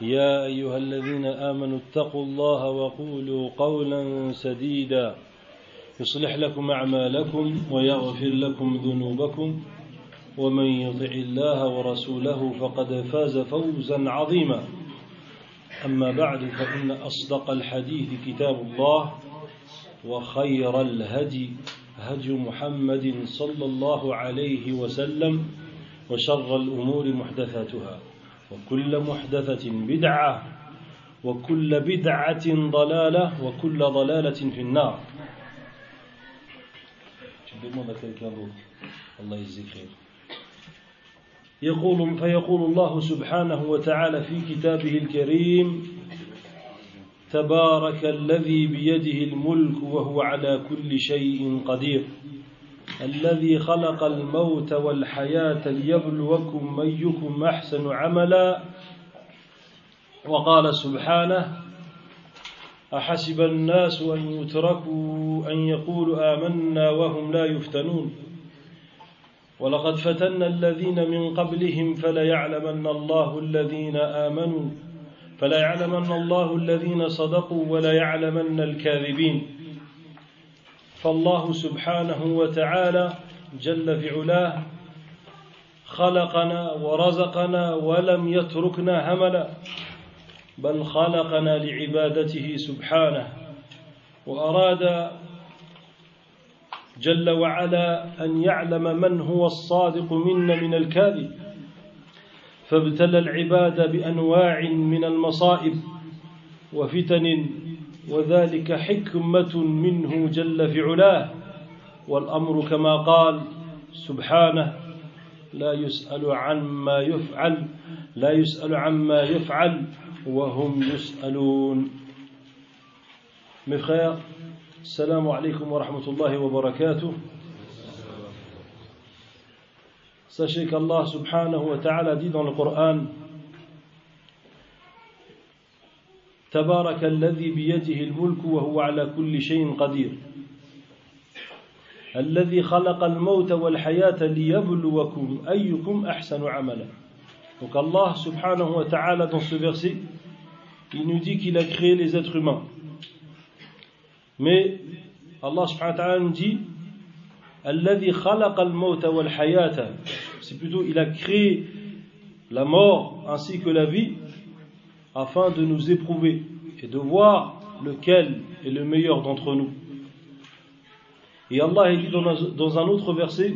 يا أيها الذين آمنوا اتقوا الله وقولوا قولا سديدا. يصلح لكم أعمالكم ويغفر لكم ذنوبكم. ومن يطع الله ورسوله فقد فاز فوزا عظيما. أما بعد فإن أصدق الحديث كتاب الله وخير الهدي هدي محمد صلى الله عليه وسلم وشر الأمور محدثاتها. وكل محدثة بدعة وكل بدعة ضلالة وكل ضلالة في النار. الله يجزيك خير يقول فيقول الله سبحانه وتعالى في كتابه الكريم تبارك الذي بيده الملك وهو على كل شيء قدير. الذي خلق الموت والحياة ليبلوكم أيكم أحسن عملا. وقال سبحانه أحسب الناس أن يتركوا أن يقولوا آمنا وهم لا يفتنون. ولقد فتنا الذين من قبلهم فليعلمن الله الذين آمنوا فليعلمن الله الذين صدقوا وليعلمن الكاذبين. فالله سبحانه وتعالى جل في علاه خلقنا ورزقنا ولم يتركنا هملا بل خلقنا لعبادته سبحانه. وأراد جل وعلا أن يعلم من هو الصادق منا من الكاذب فابتلى العباد بأنواع من المصائب وفتن وذلك حكمة منه جل في علاه والأمر كما قال سبحانه لا يسأل عما يفعل لا يسأل عما يفعل وهم يسألون. مفخير السلام عليكم ورحمة الله وبركاته. Sachez الله سبحانه وتعالى ta'ala القرآن تبارك الذي بيده الملك وهو على كل شيء قدير الذي خلق الموت والحياة ليبلوكم أيكم أحسن عملا Donc Allah subhanahu wa ta'ala dans ce verset, il nous dit qu'il a créé les êtres humains. Mais Allah subhanahu wa ta'ala nous dit C'est plutôt il a créé la mort ainsi que la vie afin de nous éprouver et de voir lequel est le meilleur d'entre nous. Et Allah dit dans un autre verset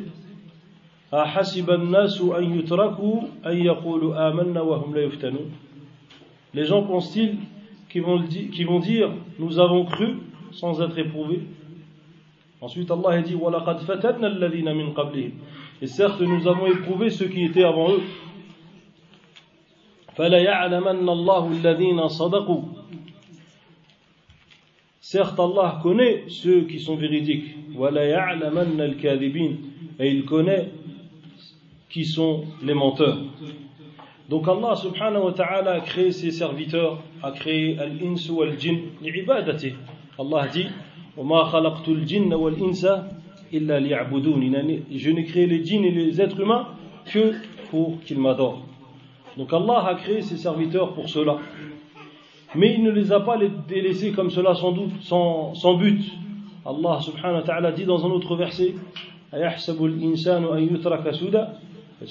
Les gens pensent-ils qu'ils vont, qu vont dire Nous avons cru sans être éprouvés Ensuite Allah dit Et certes nous avons éprouvé ceux qui étaient avant eux. Certes, Allah connaît ceux qui sont véridiques. Et il connaît qui sont les menteurs. Donc Allah subhanahu wa ta'ala a créé ses serviteurs, a créé al-ins wal-jinn li'ibadati. Allah dit وَمَا خَلَقْتُ الْجِنَّ وَالْإِنسَ إِلَّا لِيَعْبُدُونِ Je n'ai créé les djinns et les êtres humains que pour qu'ils m'adorent. Donc Allah a créé ses serviteurs pour cela. Mais il ne les a pas délaissés comme cela sans doute, sans, but. Allah subhanahu wa ta'ala dit dans un autre verset Est-ce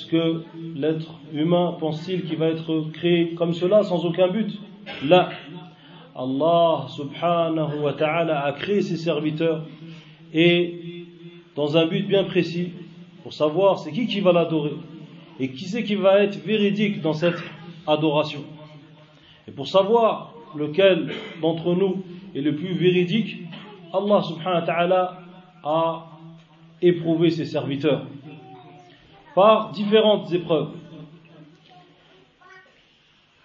que l'être humain pense-t-il qu'il va être créé comme cela sans aucun but? Là. Allah subhanahu wa ta'ala a créé ses serviteurs et dans un but bien précis pour savoir c'est qui qui va l'adorer et qui c'est qui va être véridique dans cette adoration? Et pour savoir lequel d'entre nous est le plus véridique, Allah subhanahu wa ta'ala a éprouvé ses serviteurs par différentes épreuves.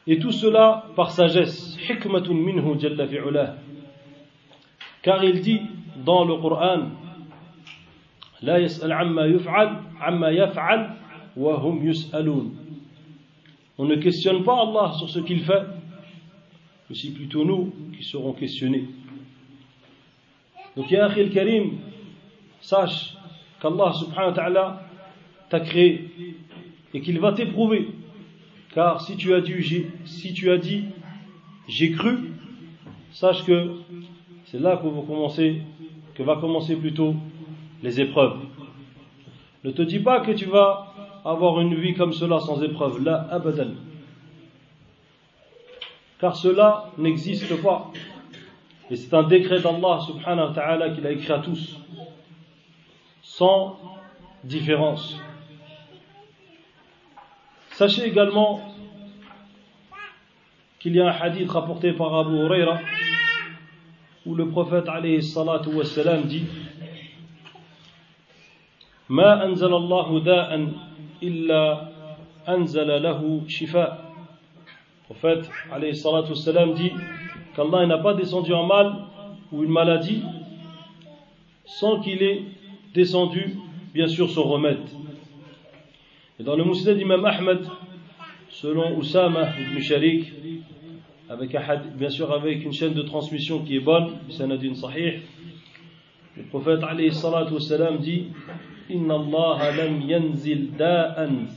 Et tout cela par sagesse. Car il dit dans le Coran La yas'al amma yuf'al, amma yaf'al, wa hum yus'alun. On ne questionne pas Allah sur ce qu'il fait, mais c'est plutôt nous qui serons questionnés. Donc, ya Akhil Karim, sache qu'Allah subhanahu wa ta'ala t'a créé et qu'il va t'éprouver. Car si tu as dit, j'ai cru, sache que c'est là que commencer, que va commencer plutôt les épreuves. Ne te dis pas que tu vas avoir une vie comme cela sans épreuve. Là, abadan. Car cela n'existe pas. Et c'est un décret d'Allah subhanahu wa ta'ala qu'il a écrit à tous. Sans différence. Sachez également qu'il y a un hadith rapporté par Abu Huraira où le prophète alayhi salatu wassalam dit ما أنزل الله داء إلا أنزل له شفاء Le prophète alayhi salatu wassalam dit qu'Allah n'a pas descendu un mal ou une maladie sans qu'il ait descendu bien sûr son remède. Et dans le Mousnad d'Imam Ahmed, selon Oussama ibn Sharik, avec bien sûr avec une chaîne de transmission qui est bonne, sanadin sahih, le prophète alayhi salatu wassalam dit Allah lam yanzil da'an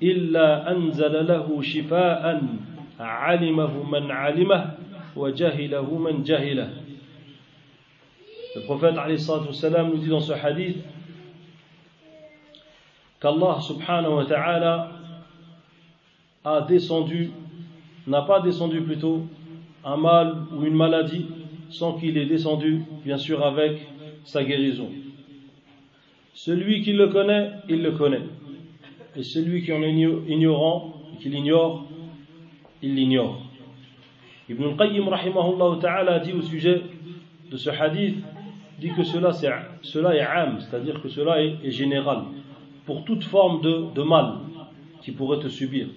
illa anzala lahu shifa'an alimahu man alimah wa jahilahu man jahilah. Le prophète wassalam nous dit dans ce hadith qu'Allah subhanahu wa ta'ala a descendu, n'a pas descendu plutôt un mal ou une maladie sans qu'il ait descendu, bien sûr, avec sa guérison. Celui qui le connaît, il le connaît. Et celui qui en est ignorant, qui l'ignore, il l'ignore. Ibn al-Qayyim rahimahullah ta'ala dit au sujet de ce hadith, dit que cela, est, cela âme, c'est-à-dire que cela est général pour toute forme de, mal qui pourrait te subir.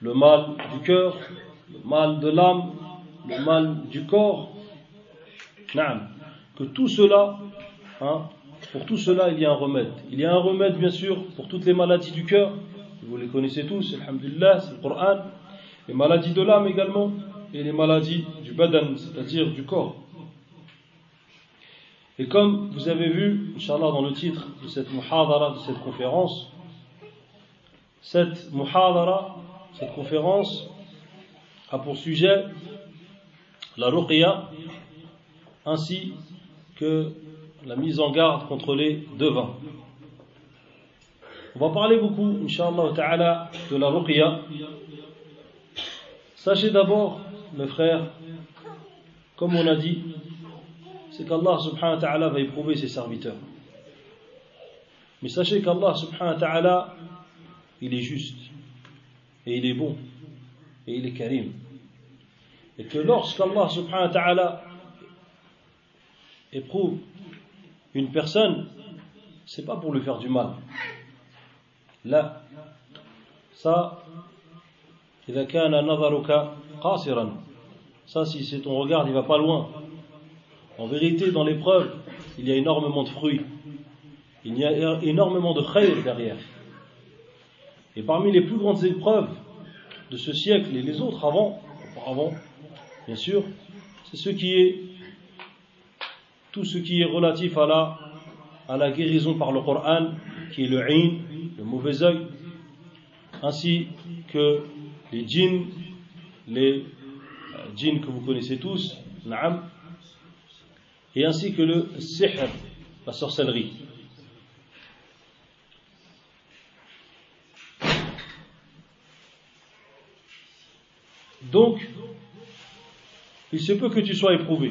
Le mal du cœur, le mal de l'âme, le mal du corps. Que tout cela, hein, pour tout cela, il y a un remède. Il y a un remède, bien sûr, pour toutes les maladies du cœur. Vous les connaissez tous, alhamdulillah, c'est le Coran. Les maladies de l'âme également, et les maladies du badan, c'est-à-dire du corps. Et comme vous avez vu, Inch'Allah, dans le titre de cette muhadara, de cette conférence, cette muhadara, cette conférence a pour sujet la ruqya ainsi que la mise en garde contre les devins. On va parler beaucoup, Inch'Allah ta'ala, de la ruqya. Sachez d'abord, mes frères, comme on a dit, c'est qu'Allah subhanahu wa ta'ala va éprouver ses serviteurs. Mais sachez qu'Allah subhanahu wa ta'ala, il est juste, et il est bon, et il est karim. Et que lorsqu'Allah subhanahu wa ta'ala éprouve une personne, c'est pas pour lui faire du mal. Là, ça, ça si c'est ton regard, il va pas loin. En vérité, dans l'épreuve, il y a énormément de fruits. Il y a énormément de khayr derrière. Et parmi les plus grandes épreuves de ce siècle et les autres avant, auparavant, bien sûr, c'est ce qui est tout ce qui est relatif à la, guérison par le Coran, qui est le ain, le mauvais œil, ainsi que les djinns, les euh, djinns que vous connaissez tous, na'am, et ainsi que le sihr, la sorcellerie. Donc, il se peut que tu sois éprouvé.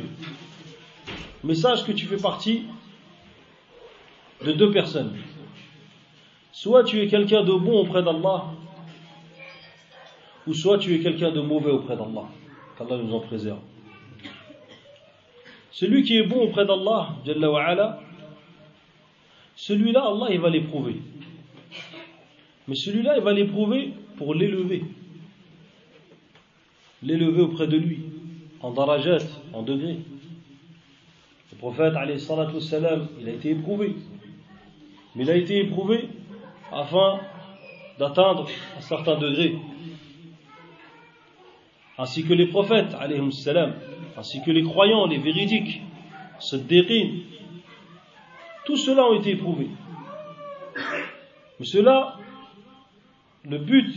Mais sache que tu fais partie de deux personnes. Soit tu es quelqu'un de bon auprès d'Allah, ou soit tu es quelqu'un de mauvais auprès d'Allah. Qu'Allah nous en préserve. Celui qui est bon auprès d'Allah, celui-là, Allah, il va l'éprouver. Mais celui-là, il va l'éprouver pour l'élever. L'élever auprès de lui, en darajat, en degrés. Prophète, salam, il a été éprouvé. Mais il a été éprouvé afin d'atteindre un certain degré. Ainsi que les prophètes, salam, ainsi que les croyants, les véridiques, ce dérin, tout cela ont été éprouvés. Mais cela, le but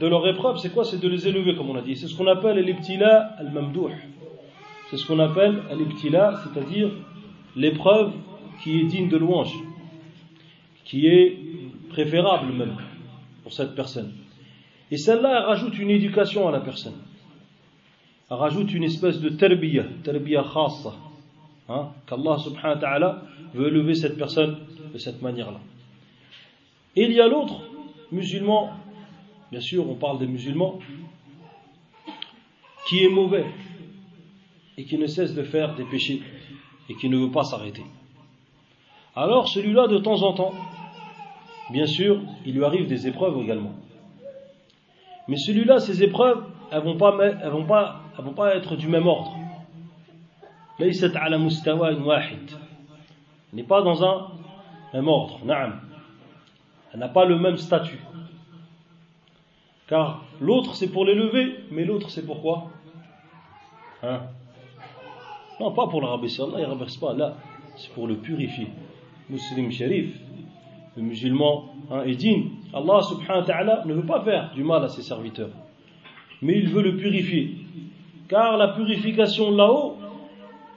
de leur épreuve, c'est quoi? C'est de les élever, comme on a dit. C'est ce qu'on appelle l'ibtila al-mamdouh. C'est ce qu'on appelle l'ibtila, c'est-à-dire l'épreuve qui est digne de louange, qui est préférable même pour cette personne. Et celle-là, elle rajoute une éducation à la personne. Elle rajoute une espèce de terbiya, terbiya khassa, hein, qu'Allah subhanahu wa ta'ala veut élever cette personne de cette manière-là. Et il y a l'autre musulman, bien sûr, on parle des musulmans, qui est mauvais et qui ne cesse de faire des péchés et qui ne veut pas s'arrêter. Alors celui-là, de temps en temps, bien sûr, il lui arrive des épreuves également. Mais celui-là, ces épreuves, elles ne vont, pas, elles vont, pas, elles vont pas être du même ordre. Elle n'est pas dans un même ordre. Elle n'a pas le même statut. Car l'autre, c'est pour l'élever, mais l'autre, c'est pourquoi? Hein? Non, pas pour le rabaisser. Allah ne rabaisse pas. Là, c'est pour le purifier. Muslim sharif, le musulman hein, est. Allah subhanahu wa ta'ala ne veut pas faire du mal à ses serviteurs, mais il veut le purifier. Car la purification là-haut,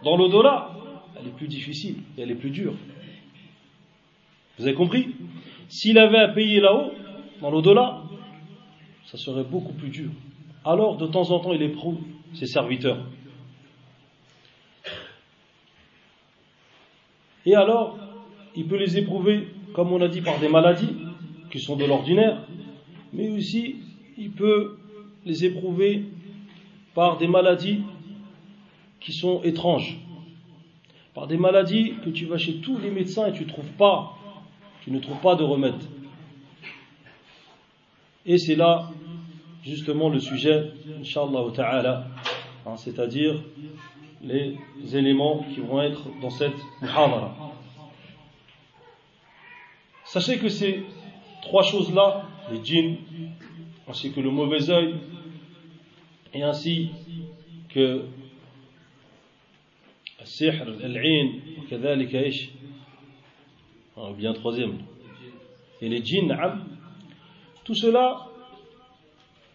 dans l'au-delà, elle est plus difficile et elle est plus dure. Vous avez compris? S'il avait à payer là-haut, dans l'au-delà, ça serait beaucoup plus dur. Alors, de temps en temps, il éprouve ses serviteurs. Et alors, il peut les éprouver, comme on a dit, par des maladies qui sont de l'ordinaire, mais aussi il peut les éprouver par des maladies qui sont étranges, par des maladies que tu vas chez tous les médecins et tu trouves pas, tu ne trouves pas de remède. Et c'est là justement le sujet, Inch'Allah ta'ala, hein, c'est-à-dire les éléments qui vont être dans cette muhadara. Sachez que ces trois choses-là, les djinns, ainsi que le mauvais œil, et ainsi que السحر العين وكذلك ايش ou bien troisième et les djinns tout cela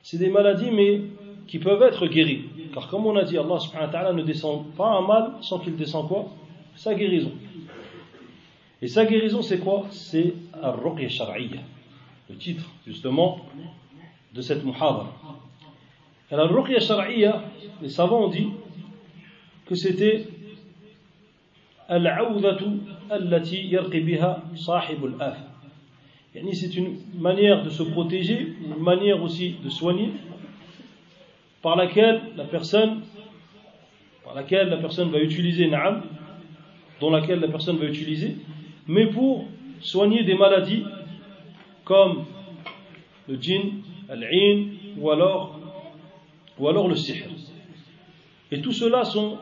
c'est des maladies mais qui peuvent être guéries car comme on a dit Allah subhanahu wa ta'ala ne descend pas un mal sans qu'il descend quoi? Sa guérison. Et sa guérison c'est quoi? C'est shar'iyya. Le titre justement de cette muhadara la ruqya shar'iyya les savants ont dit que c'était c'est une manière de se protéger, une manière aussi de soigner, par laquelle la personne, par laquelle la personne va utiliser na'am, dont laquelle la personne va utiliser, mais pour soigner des maladies comme le djinn, al-in, ou alors, ou alors le sihr. Et tout cela sont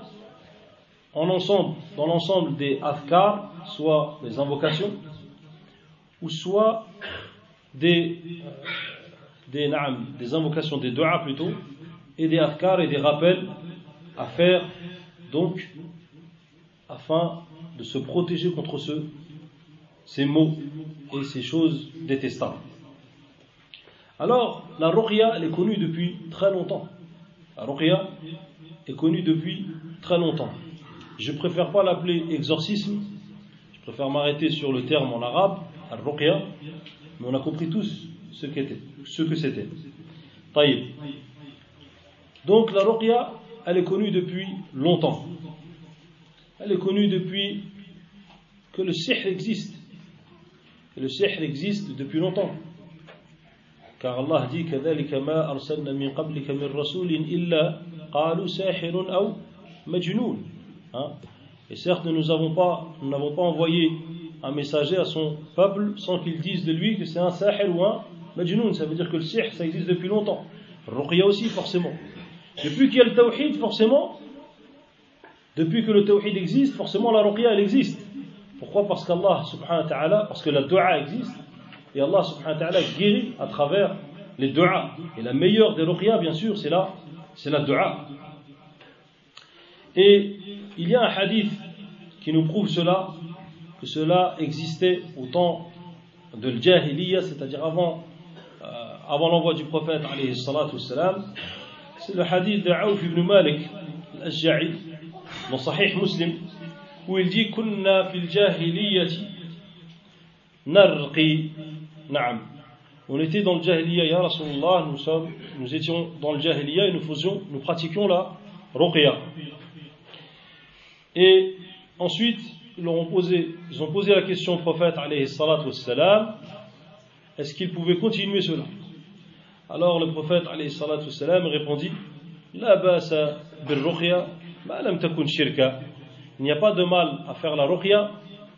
en ensemble, dans l'ensemble des afkar, soit des invocations, ou soit des, des, des invocations, des doigts plutôt, et des afkar et des rappels à faire, donc, afin de se protéger contre ce, ces mots et ces choses détestables. Alors, la ruqya, elle est connue depuis très longtemps. La ruqya est connue depuis très longtemps. Je préfère pas l'appeler exorcisme, je préfère m'arrêter sur le terme en arabe, al-ruqya, mais on a compris tous ce, ce que c'était. Donc la ruqya, elle est connue depuis longtemps. Elle est connue depuis que le sihr existe. Et le sihr existe depuis longtemps. Car Allah dit كذلك ما أرسلنا من قبلك من رسول إلا قالوا ساحر أو مجنون. Hein? Et certes, nous n'avons pas, nous n'avons pas envoyé un messager à son peuple sans qu'il dise de lui que c'est un sahir ou un majnoun. Ça veut dire que le sihr, ça existe depuis longtemps. Ruqya aussi, forcément. Depuis qu'il y a le tawhid, forcément, depuis que le tawhid existe, forcément la ruqya, elle existe. Pourquoi? Parce qu'Allah subhanahu wa ta'ala, parce que la dua existe, et Allah subhanahu wa ta'ala guérit à travers les dua. Et la meilleure des ruqya, bien sûr, c'est la, c'est la dua. Et il y a un hadith qui nous prouve cela, que cela existait au temps de l'Jahiliya, c'est-à-dire avant, euh, avant l'envoi du prophète, c'est le hadith de Aouf ibn Malik al-Ashja'i, dans Sahih Muslim, où il dit Kunna fil jahiliyati narqi na'am. On était dans le jahiliya, ya Rasulullah, nous, sommes, nous étions dans le jahiliya et nous faisions, nous pratiquions la ruqya. Et ensuite, ils, ont posé, la question au prophète, alayhi salatu wassalam, est-ce qu'il pouvait continuer cela? Alors le prophète, wassalam, répondit, La basa takun shirka. Il n'y a pas de mal à faire la ruqya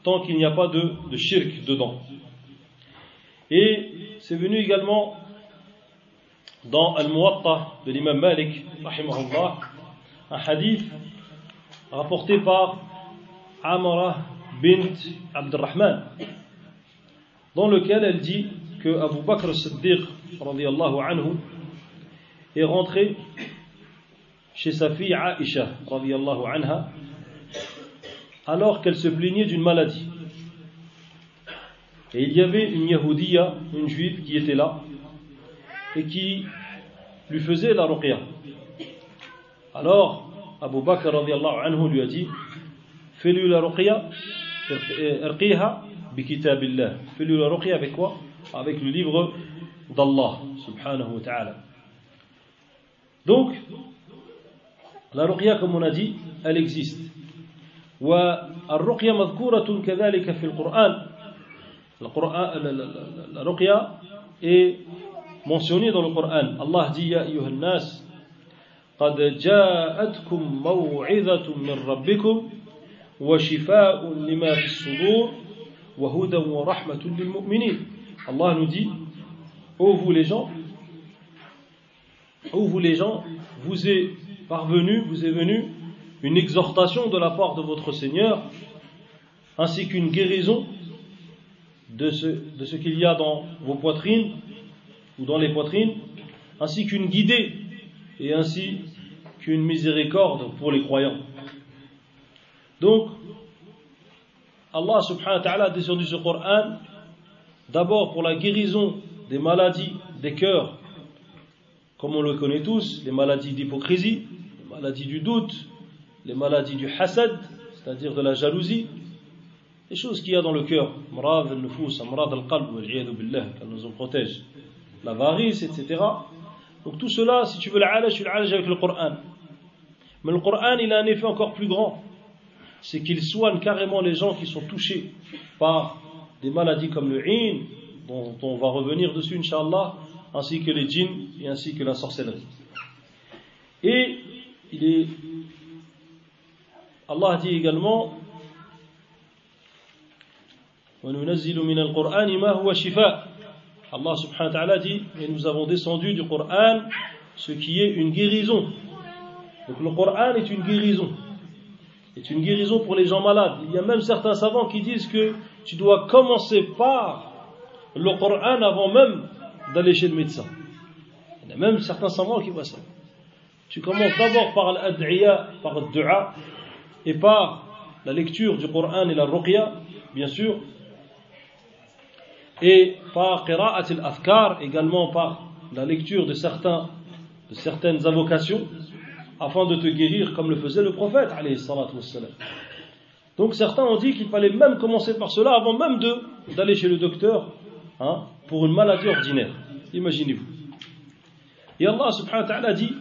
tant qu'il n'y a pas de, de shirk dedans. Et c'est venu également dans Al-Muwatta de l'imam Malik, un hadith rapporté par Amara bint Abdurrahman, dans lequel elle dit que Abu Bakr Siddiq anhu, est rentré chez sa fille Aisha anha, alors qu'elle se plaignait d'une maladie. Et il y avait une Yahoudia, une juive qui était là et qui lui faisait la ruqya. Alors, Abu Bakr anhu lui a dit Fais-lui la ruqya. Fais-lui la ruqya avec quoi Avec le livre d'Allah, subhanahu wa ta'ala. Donc, la ruqya, comme on a dit, elle existe. والرقية مذكورة كذلك في القرآن ruqya est mentionnée dans le Coran. Allah dit Ya ayyuha nas قد جاءتكم موعظة من ربكم وشفاء لما في الصدور وهدى ورحمة للمؤمنين Allah nous dit Ô vous les gens Ô vous les gens vous est parvenu, vous est venu une exhortation de la part de votre Seigneur ainsi qu'une guérison de ce, qu'il y a dans vos poitrines ou dans les poitrines ainsi qu'une guidée et ainsi qu'une miséricorde pour les croyants. Donc, Allah subhanahu wa ta'ala a descendu ce Coran d'abord pour la guérison des maladies des cœurs, comme on le connaît tous, les maladies d'hypocrisie, les maladies du doute, les maladies du hasad, c'est-à-dire de la jalousie, les choses qu'il y a dans le cœur, mrad al-nufus, mrad al-qalb, qu'elle nous en protège, l'avarice, etc. Donc tout cela, si tu veux l'alaj, tu l'alaj avec le Coran. Mais le Coran, il a un effet encore plus grand. C'est qu'il soigne carrément les gens qui sont touchés par des maladies comme le in, dont, on va revenir dessus, inshallah, ainsi que les djinns et ainsi que la sorcellerie. Et il est, Allah dit également Allah subhanahu wa ta'ala dit Et nous avons descendu du Coran ce qui est une guérison. Donc le Coran est une guérison. C'est une guérison pour les gens malades. Il y a même certains savants qui disent que tu dois commencer par le Coran avant même d'aller chez le médecin. Il y a même certains savants qui voient ça. Tu commences d'abord par l'ad'iya, par le dua, et par la lecture du Coran et la ruqya, bien sûr, et par qira'at al-afkar, également par la lecture de, certains, de certaines invocations, afin de te guérir comme le faisait le prophète. Donc certains ont dit qu'il fallait même commencer par cela avant même d'aller chez le docteur hein, pour une maladie ordinaire. Imaginez-vous. Et Allah subhanahu wa ta'ala dit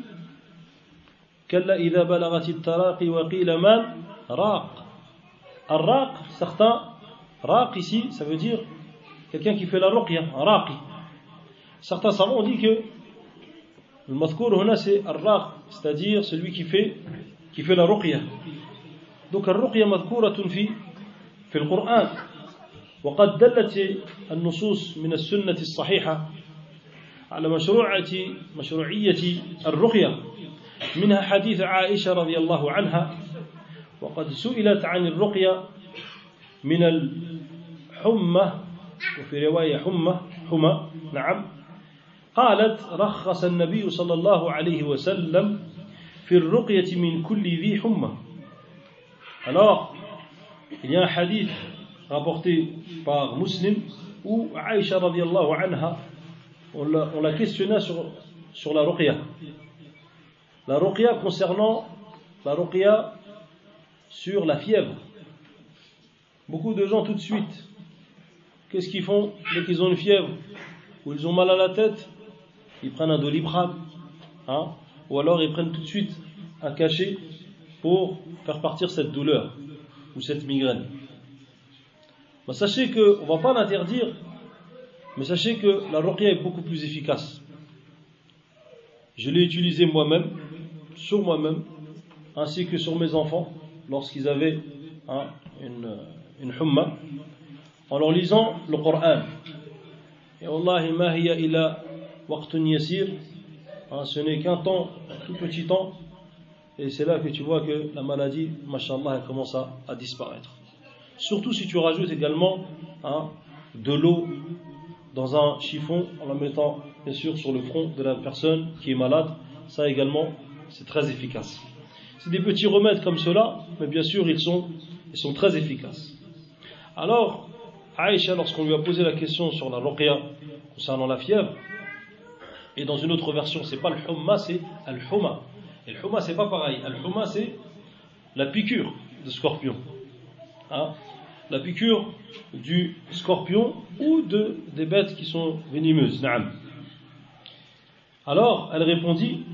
كلا إذا بلغت التراقي وقيل من راق الراق certains raq ici ça veut dire quelqu'un qui fait la ruqya raqi certains savants ont dit que le mazkour huna c'est الراق c'est-à-dire celui qui fait qui fait la ruqya donc الرقية مذكورة في في القرآن. وقد دلت النصوص من السنة الصحيحة على مشروعة مشروعية الرقية. منها حديث عائشة رضي الله عنها وقد سئلت عن الرقية من الحمى وفي رواية حمى حمى نعم قالت رخص النبي صلى الله عليه وسلم في الرقية من كل ذي حمى. Alors, il y a un hadith rapporté par Muslim où Aïcha radiallahu anha, on l'a questionné sur, sur la ruqya. La ruqya concernant la ruqya sur la fièvre. Beaucoup de gens tout de suite, qu'est-ce qu'ils font dès qu'ils ont une fièvre? Ou ils ont mal à la tête Ils prennent un doliprane, hein, ou alors ils prennent tout de suite un cachet pour faire partir cette douleur ou cette migraine. Bah, sachez qu'on ne va pas l'interdire, mais sachez que la ruqya est beaucoup plus efficace. Je l'ai utilisé moi-même, sur moi-même, ainsi que sur mes enfants, lorsqu'ils avaient hein, une, une humma, en leur lisant le Coran. Et Wallahi ma hiya ila waqtun yasir, hein, ce n'est qu'un temps, un tout petit temps, et c'est là que tu vois que la maladie, mashallah, elle commence à, disparaître. Surtout si tu rajoutes également hein, de l'eau dans un chiffon en la mettant bien sûr sur le front de la personne qui est malade, ça également c'est très efficace. C'est des petits remèdes comme cela, mais bien sûr ils sont, très efficaces. Alors, Aïcha, lorsqu'on lui a posé la question sur la ruqya concernant la fièvre, et dans une autre version, c'est pas le humma, c'est al-huma. Et le huma, c'est pas pareil. Al-huma, c'est la piqûre de scorpion. Hein? La piqûre du scorpion ou de, des bêtes qui sont venimeuses. Alors, elle répondit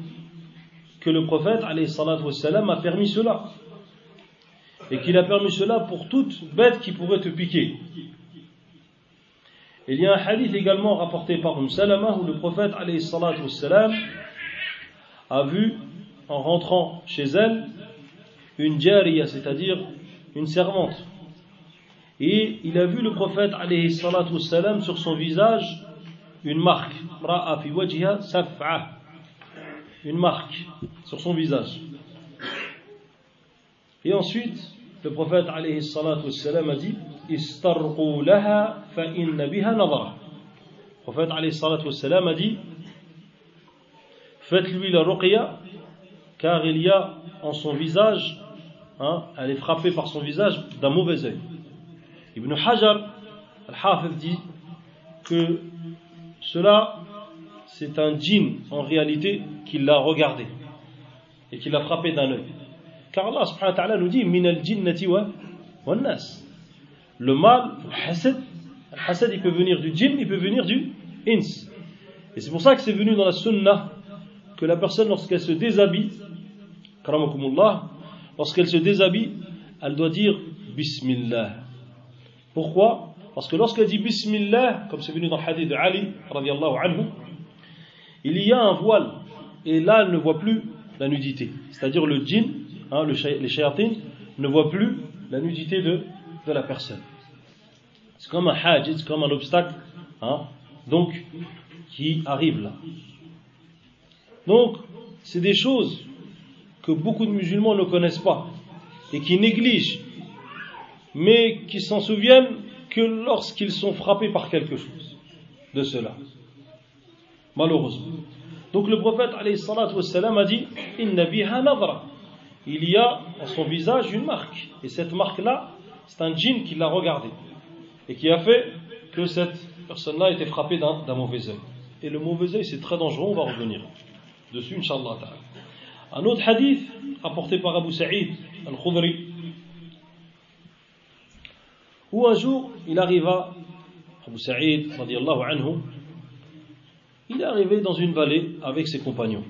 que le prophète wassalam, a permis cela. Et qu'il a permis cela pour toute bête qui pourrait te piquer. Il y a un hadith également rapporté par Umm Salama où le prophète wassalam, a vu en rentrant chez elle une jariya, c'est-à-dire une servante. Et il a vu le prophète salam sur son visage une marque. Une marque sur son visage. Et ensuite, le prophète salam a dit Le prophète salam a dit Faites-lui la ruqya car il y a en son visage, hein, elle est frappée par son visage d'un mauvais œil. Ibn Hajar, al-Hafid dit que cela, c'est un djinn en réalité qui l'a regardé et qui l'a frappé d'un œil. Car Allah subhanahu wa ta'ala nous dit. Le mal, le le hasad il peut venir du djinn, il peut venir du ins. Et c'est pour ça que c'est venu dans la sunnah que la personne, lorsqu'elle se déshabille, lorsqu'elle se déshabille, elle doit dire Bismillah. Pourquoi? Parce que lorsqu'elle dit Bismillah, comme c'est venu dans le hadith de Ali, anhu, il y a un voile, et là elle ne voit plus la nudité. C'est-à-dire le djinn, hein, les shayatines, ne voient plus la nudité de, de la personne. C'est comme un hajj, c'est comme un obstacle, hein, donc, qui arrive là. Donc, c'est des choses que beaucoup de musulmans ne connaissent pas et qui négligent, mais qui s'en souviennent que lorsqu'ils sont frappés par quelque chose de cela. Malheureusement. Donc le prophète wassalam, a dit Il y a en son visage une marque. Et cette marque-là, c'est un djinn qui l'a regardé. Et qui a fait que cette personne-là a été frappée d'un mauvais œil. Et le mauvais œil, c'est très dangereux, on va revenir dessus, Inch'Allah. Un autre hadith rapporté par Abu Sa'id al-Khudri, où un jour il arriva, Abu Sa'id anhu, il est arrivé dans une vallée avec ses compagnons.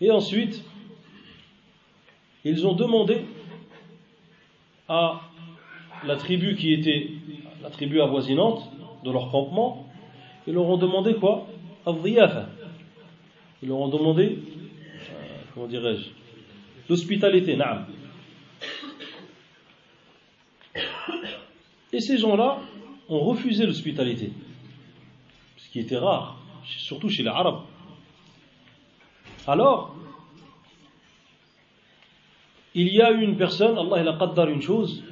Et ensuite, ils ont demandé à la tribu qui était la tribu avoisinante de leur campement, ils leur ont demandé quoi? Ils leur ont demandé, euh, comment dirais-je, l'hospitalité, naam. Et ces gens-là ont refusé l'hospitalité, ce qui était rare, surtout chez les Arabes. Alors, il y a eu une personne, Allah il a qaddar une chose,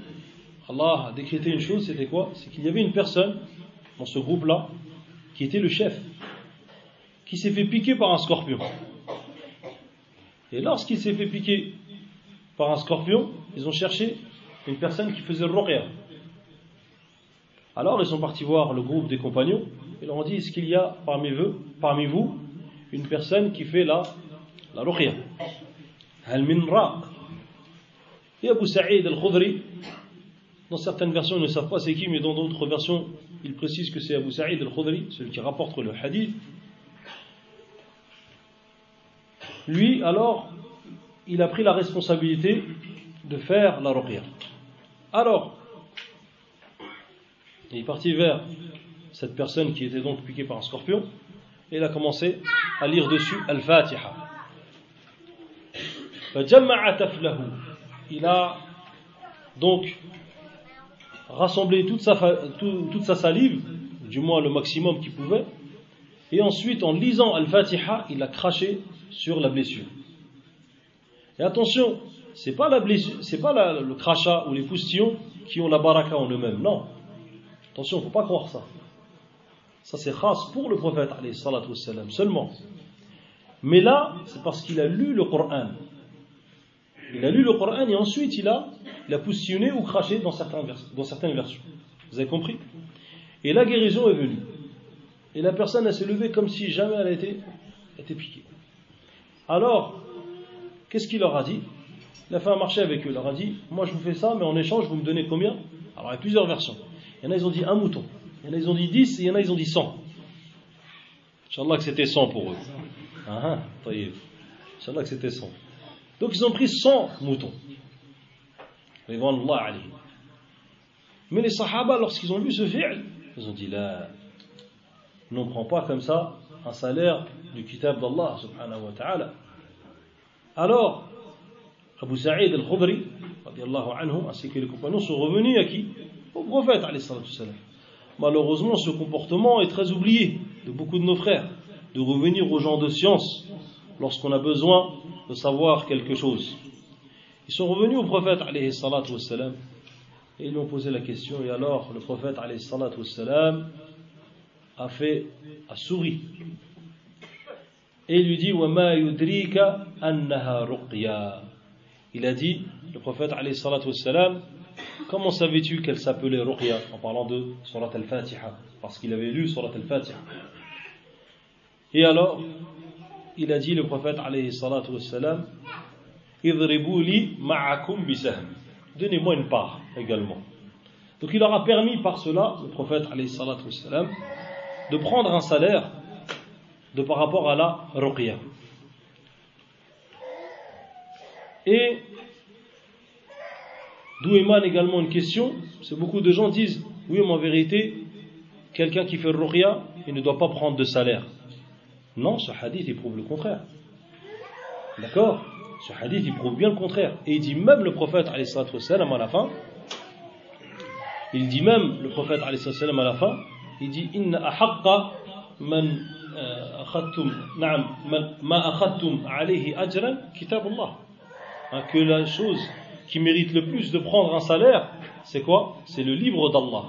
Allah a décrété une chose, c'était quoi? C'est qu'il y avait une personne dans ce groupe-là qui était le chef, qui s'est fait piquer par un scorpion. Et lorsqu'il s'est fait piquer par un scorpion, ils ont cherché une personne qui faisait le. Alors ils sont partis voir le groupe des compagnons et leur ont dit Est-ce qu'il y a parmi vous, parmi vous une personne qui fait la, la Al min Et Abu Sa'id al-Khudri, dans certaines versions ils ne savent pas c'est qui, mais dans d'autres versions ils précisent que c'est Abu Sa'id al-Khudri, celui qui rapporte le hadith. Lui, alors, il a pris la responsabilité de faire la ruqya. Alors, il est parti vers cette personne qui était donc piquée par un scorpion et il a commencé à lire dessus Al-Fatiha. Il a donc rassemblé toute sa, salive, du moins le maximum qu'il pouvait, et ensuite en lisant Al-Fatiha, il a craché sur la blessure. Et attention, c'est pas la blessure, c'est pas le crachat ou les poustillons qui ont la baraka en eux-mêmes, non. Attention, faut pas croire ça. Ça c'est khas pour le prophète seulement. Mais là, c'est parce qu'il a lu le Coran. Il a lu le Coran et ensuite il a, il a poussonné ou craché dans, certaines versions. Vous avez compris? Et la guérison est venue. Et la personne a s'est levée comme si jamais elle était, été piquée. Alors, qu'est-ce qu'il leur a dit? Il a fait un marché avec eux. Il leur a dit Moi je vous fais ça, mais en échange, vous me donnez combien? Alors il y a plusieurs versions. Il y en a, ils ont dit un mouton. Il y en a, ils ont dit 10 et il y en a, ils ont dit 100. Inch'Allah que c'était 100 pour eux. Ah, ah, Inch'Allah que c'était 100. Donc ils ont pris 100 moutons. Mais les sahaba, lorsqu'ils ont vu ce fi'l, ils ont dit là, on ne prend pas comme ça un salaire du kitab d'Allah subhanahu wa ta'ala. Alors, Abu Sa'id al-Khudri, ainsi que les compagnons sont revenus à qui au prophète. Malheureusement, ce comportement est très oublié de beaucoup de nos frères, de revenir aux gens de science lorsqu'on a besoin de savoir quelque chose. Ils sont revenus au prophète et ils lui ont posé la question. Et alors, le prophète a fait, a souri. Et il lui dit Il a dit, le prophète Comment savais-tu qu'elle s'appelait Ruqya en parlant de Surat al-Fatiha Parce qu'il avait lu Surat al-Fatiha. Et alors, il a dit le prophète alayhi salatu wassalam ma'akum bisahm. Donnez-moi une part également. Donc il aura permis par cela, le prophète alayhi salatu wassalam, de prendre un salaire de par rapport à la ruqya. Et D'où émane également une question, c'est beaucoup de gens disent, oui, mais en vérité, quelqu'un qui fait ruqya, il ne doit pas prendre de salaire. Non, ce hadith, il prouve le contraire. D'accord? Ce hadith, il prouve bien le contraire. Et il dit même le prophète, à la fin, il dit même le prophète, à la fin, il dit, Inna ahaqqa man euh. Hein, que la chose qui mérite le plus de prendre un salaire, c'est quoi? C'est le livre d'Allah.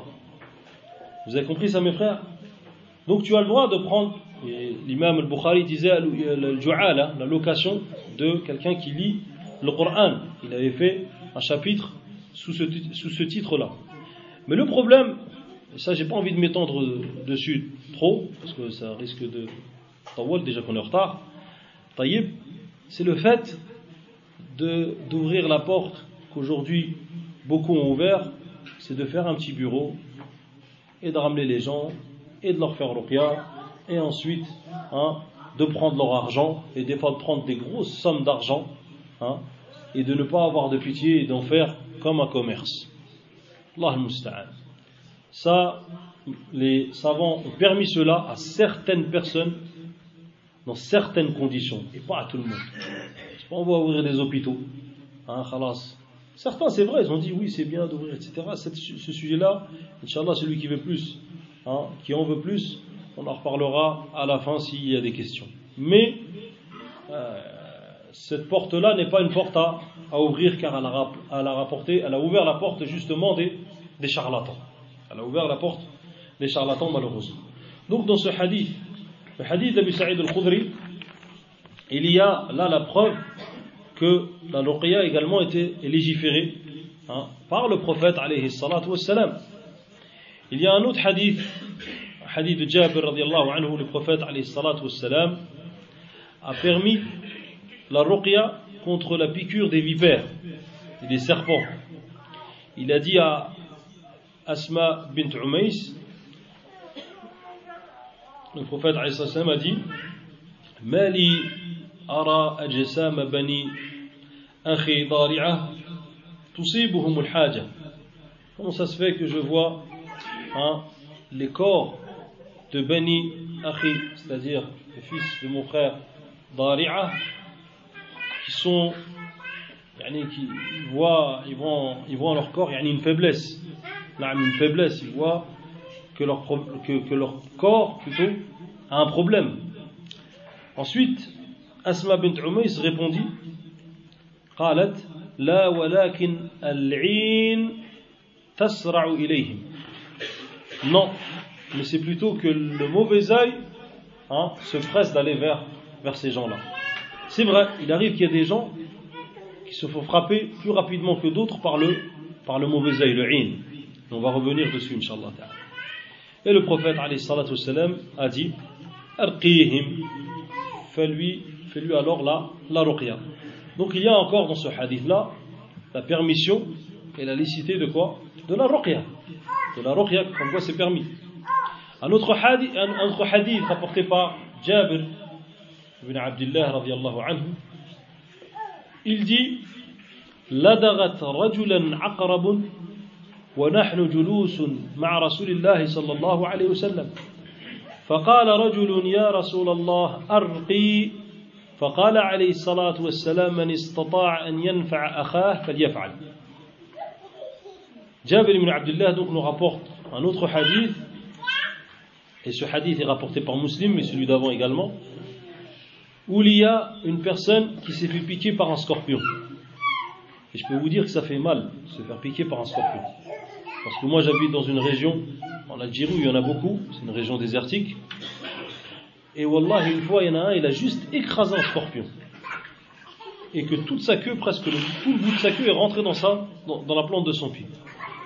Vous avez compris ça, mes frères? Donc tu as le droit de prendre, l'imam al-Bukhari disait le la location de quelqu'un qui lit le Coran. Il avait fait un chapitre sous ce, sous ce titre-là. Mais le problème, et ça j'ai pas envie de m'étendre dessus trop, parce que ça risque de... Déjà qu'on est en retard. c'est le fait d'ouvrir la porte qu'aujourd'hui beaucoup ont ouvert, c'est de faire un petit bureau et de ramener les gens et de leur faire ruqya et ensuite hein, de prendre leur argent et des fois de prendre des grosses sommes d'argent hein, et de ne pas avoir de pitié et d'en faire comme un commerce. Allah. Ça, les savants ont permis cela à certaines personnes dans certaines conditions et pas à tout le monde. On va ouvrir des hôpitaux. Hein, Certains, c'est vrai, ils ont dit oui, c'est bien d'ouvrir, etc. ce sujet-là, Inch'Allah, celui qui veut plus, hein, qui en veut plus, on en reparlera à la fin s'il y a des questions. Mais euh, cette porte-là n'est pas une porte à, ouvrir car elle a, rapporté, elle a ouvert la porte justement des charlatans. Elle a ouvert la porte des charlatans malheureusement. Donc dans ce hadith, le hadith d'Abu Sa'id al-Khudri, il y a là la preuve que la ruqya également été légiférée hein, par le prophète alayhi wassalam. Il y a un autre hadith, hadith de Jabir radiallahu anhu, le prophète alayhi wassalam a permis la ruqya contre la piqûre des vipères et des serpents. Il a dit à Asma bint le prophète a dit Mali ara ajsama bani akhi dari'a tusibuhum al-haja. Comment ça se fait que je vois hein, les corps de Bani Akhi, c'est-à-dire le fils de mon frère Dari'a, qui sont, yani, qui voient, ils vont, ils voient en leur corps yani, une faiblesse une faiblesse, ils voient que leur, que, que leur corps plutôt a un problème. Ensuite, Asma bint Umays répondit قالت لا ولكن العين تسرع إليهم non mais c'est plutôt que le mauvais œil hein, se presse d'aller vers, vers ces gens-là c'est vrai il arrive qu'il y ait des gens qui se font frapper plus rapidement que d'autres par le, par le mauvais œil, le in. On va revenir dessus, Inch'Allah. Et le prophète salam, a dit Arqihim, fais-lui fais -lui alors la, la ruqya. Donc il y a encore dans ce hadith-là la permission et la licité de quoi De la ruqya. De la ruqya, comme quoi c'est permis. Un autre hadith, un autre hadith rapporté par Jabir ibn Abdullah radiallahu anhu, il dit لدغت رجلا عقرب ونحن جلوس مع رسول الله صلى الله عليه وسلم فقال رجل يا رسول الله أرقي فقال عليه الصلاة والسلام من استطاع أن ينفع أخاه فليفعل Jabir ibn Abdullah donc nous rapporte un autre hadith et ce hadith est rapporté par Muslim mais celui d'avant également où il y a une personne qui s'est fait piquer par un scorpion et je peux vous dire que ça fait mal se faire piquer par un scorpion parce que moi j'habite dans une région en Algérie où il y en a beaucoup c'est une région désertique Et Wallah, une fois, il y en a un, il a juste écrasé un scorpion. Et que toute sa queue, presque le, tout le bout de sa queue est rentré dans, sa, dans, la plante de son pied.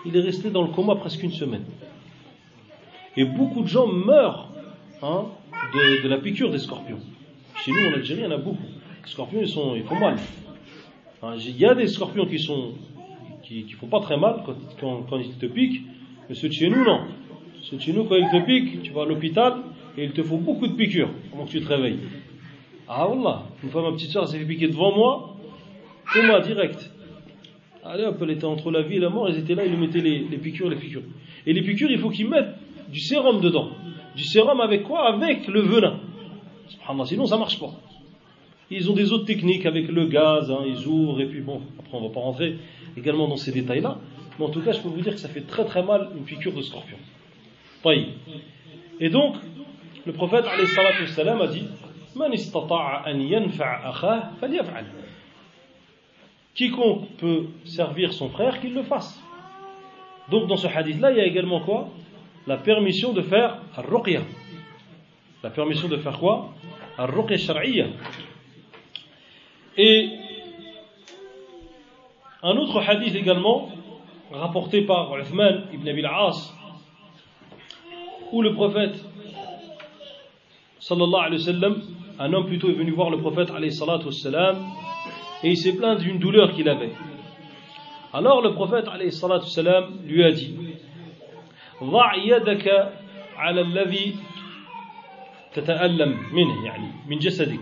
Il est resté dans le coma presque une semaine. Et beaucoup de gens meurent hein, de, la piqûre des scorpions. Chez nous, en Algérie, il y en a beaucoup. Les scorpions, ils font mal. Hein, il y a des scorpions qui sont qui, qui font pas très mal quand, ils te piquent, mais ceux de chez nous, non. Ceux de chez nous, quand ils te piquent, tu vas à l'hôpital, et il te faut beaucoup de piqûres avant que tu te réveilles. Ah Wallah, une fois ma petite soeur s'est fait piquer devant moi, moi direct. Allez hop, elle était entre la vie et la mort, ils étaient là, ils lui mettaient les, piqûres, les piqûres. Et les piqûres, il faut qu'ils mettent du sérum dedans. Du sérum avec quoi? Avec le venin. Sinon ça marche pas. Ils ont des autres techniques avec le gaz, hein. ils ouvrent, et puis bon, après on ne va pas rentrer également dans ces détails-là. Mais en tout cas, je peux vous dire que ça fait très très mal une piqûre de scorpion. Et donc, le prophète a dit Quiconque peut servir son frère, qu'il le fasse. Donc dans ce hadith-là, il y a également quoi? La permission de faire al-ruqya. La permission de faire quoi? Al-ruqya Et un autre hadith également, rapporté par Uthman ibn Abil As, où le prophète sallallahu alayhi wa sallam, un homme plutôt est venu voir le prophète alayhi salatu wassalam, et il s'est plaint d'une douleur qu'il avait. Alors le prophète alayhi salatu wassalam lui a dit ضع يدك على الذي تتألم منه يعني من جسدك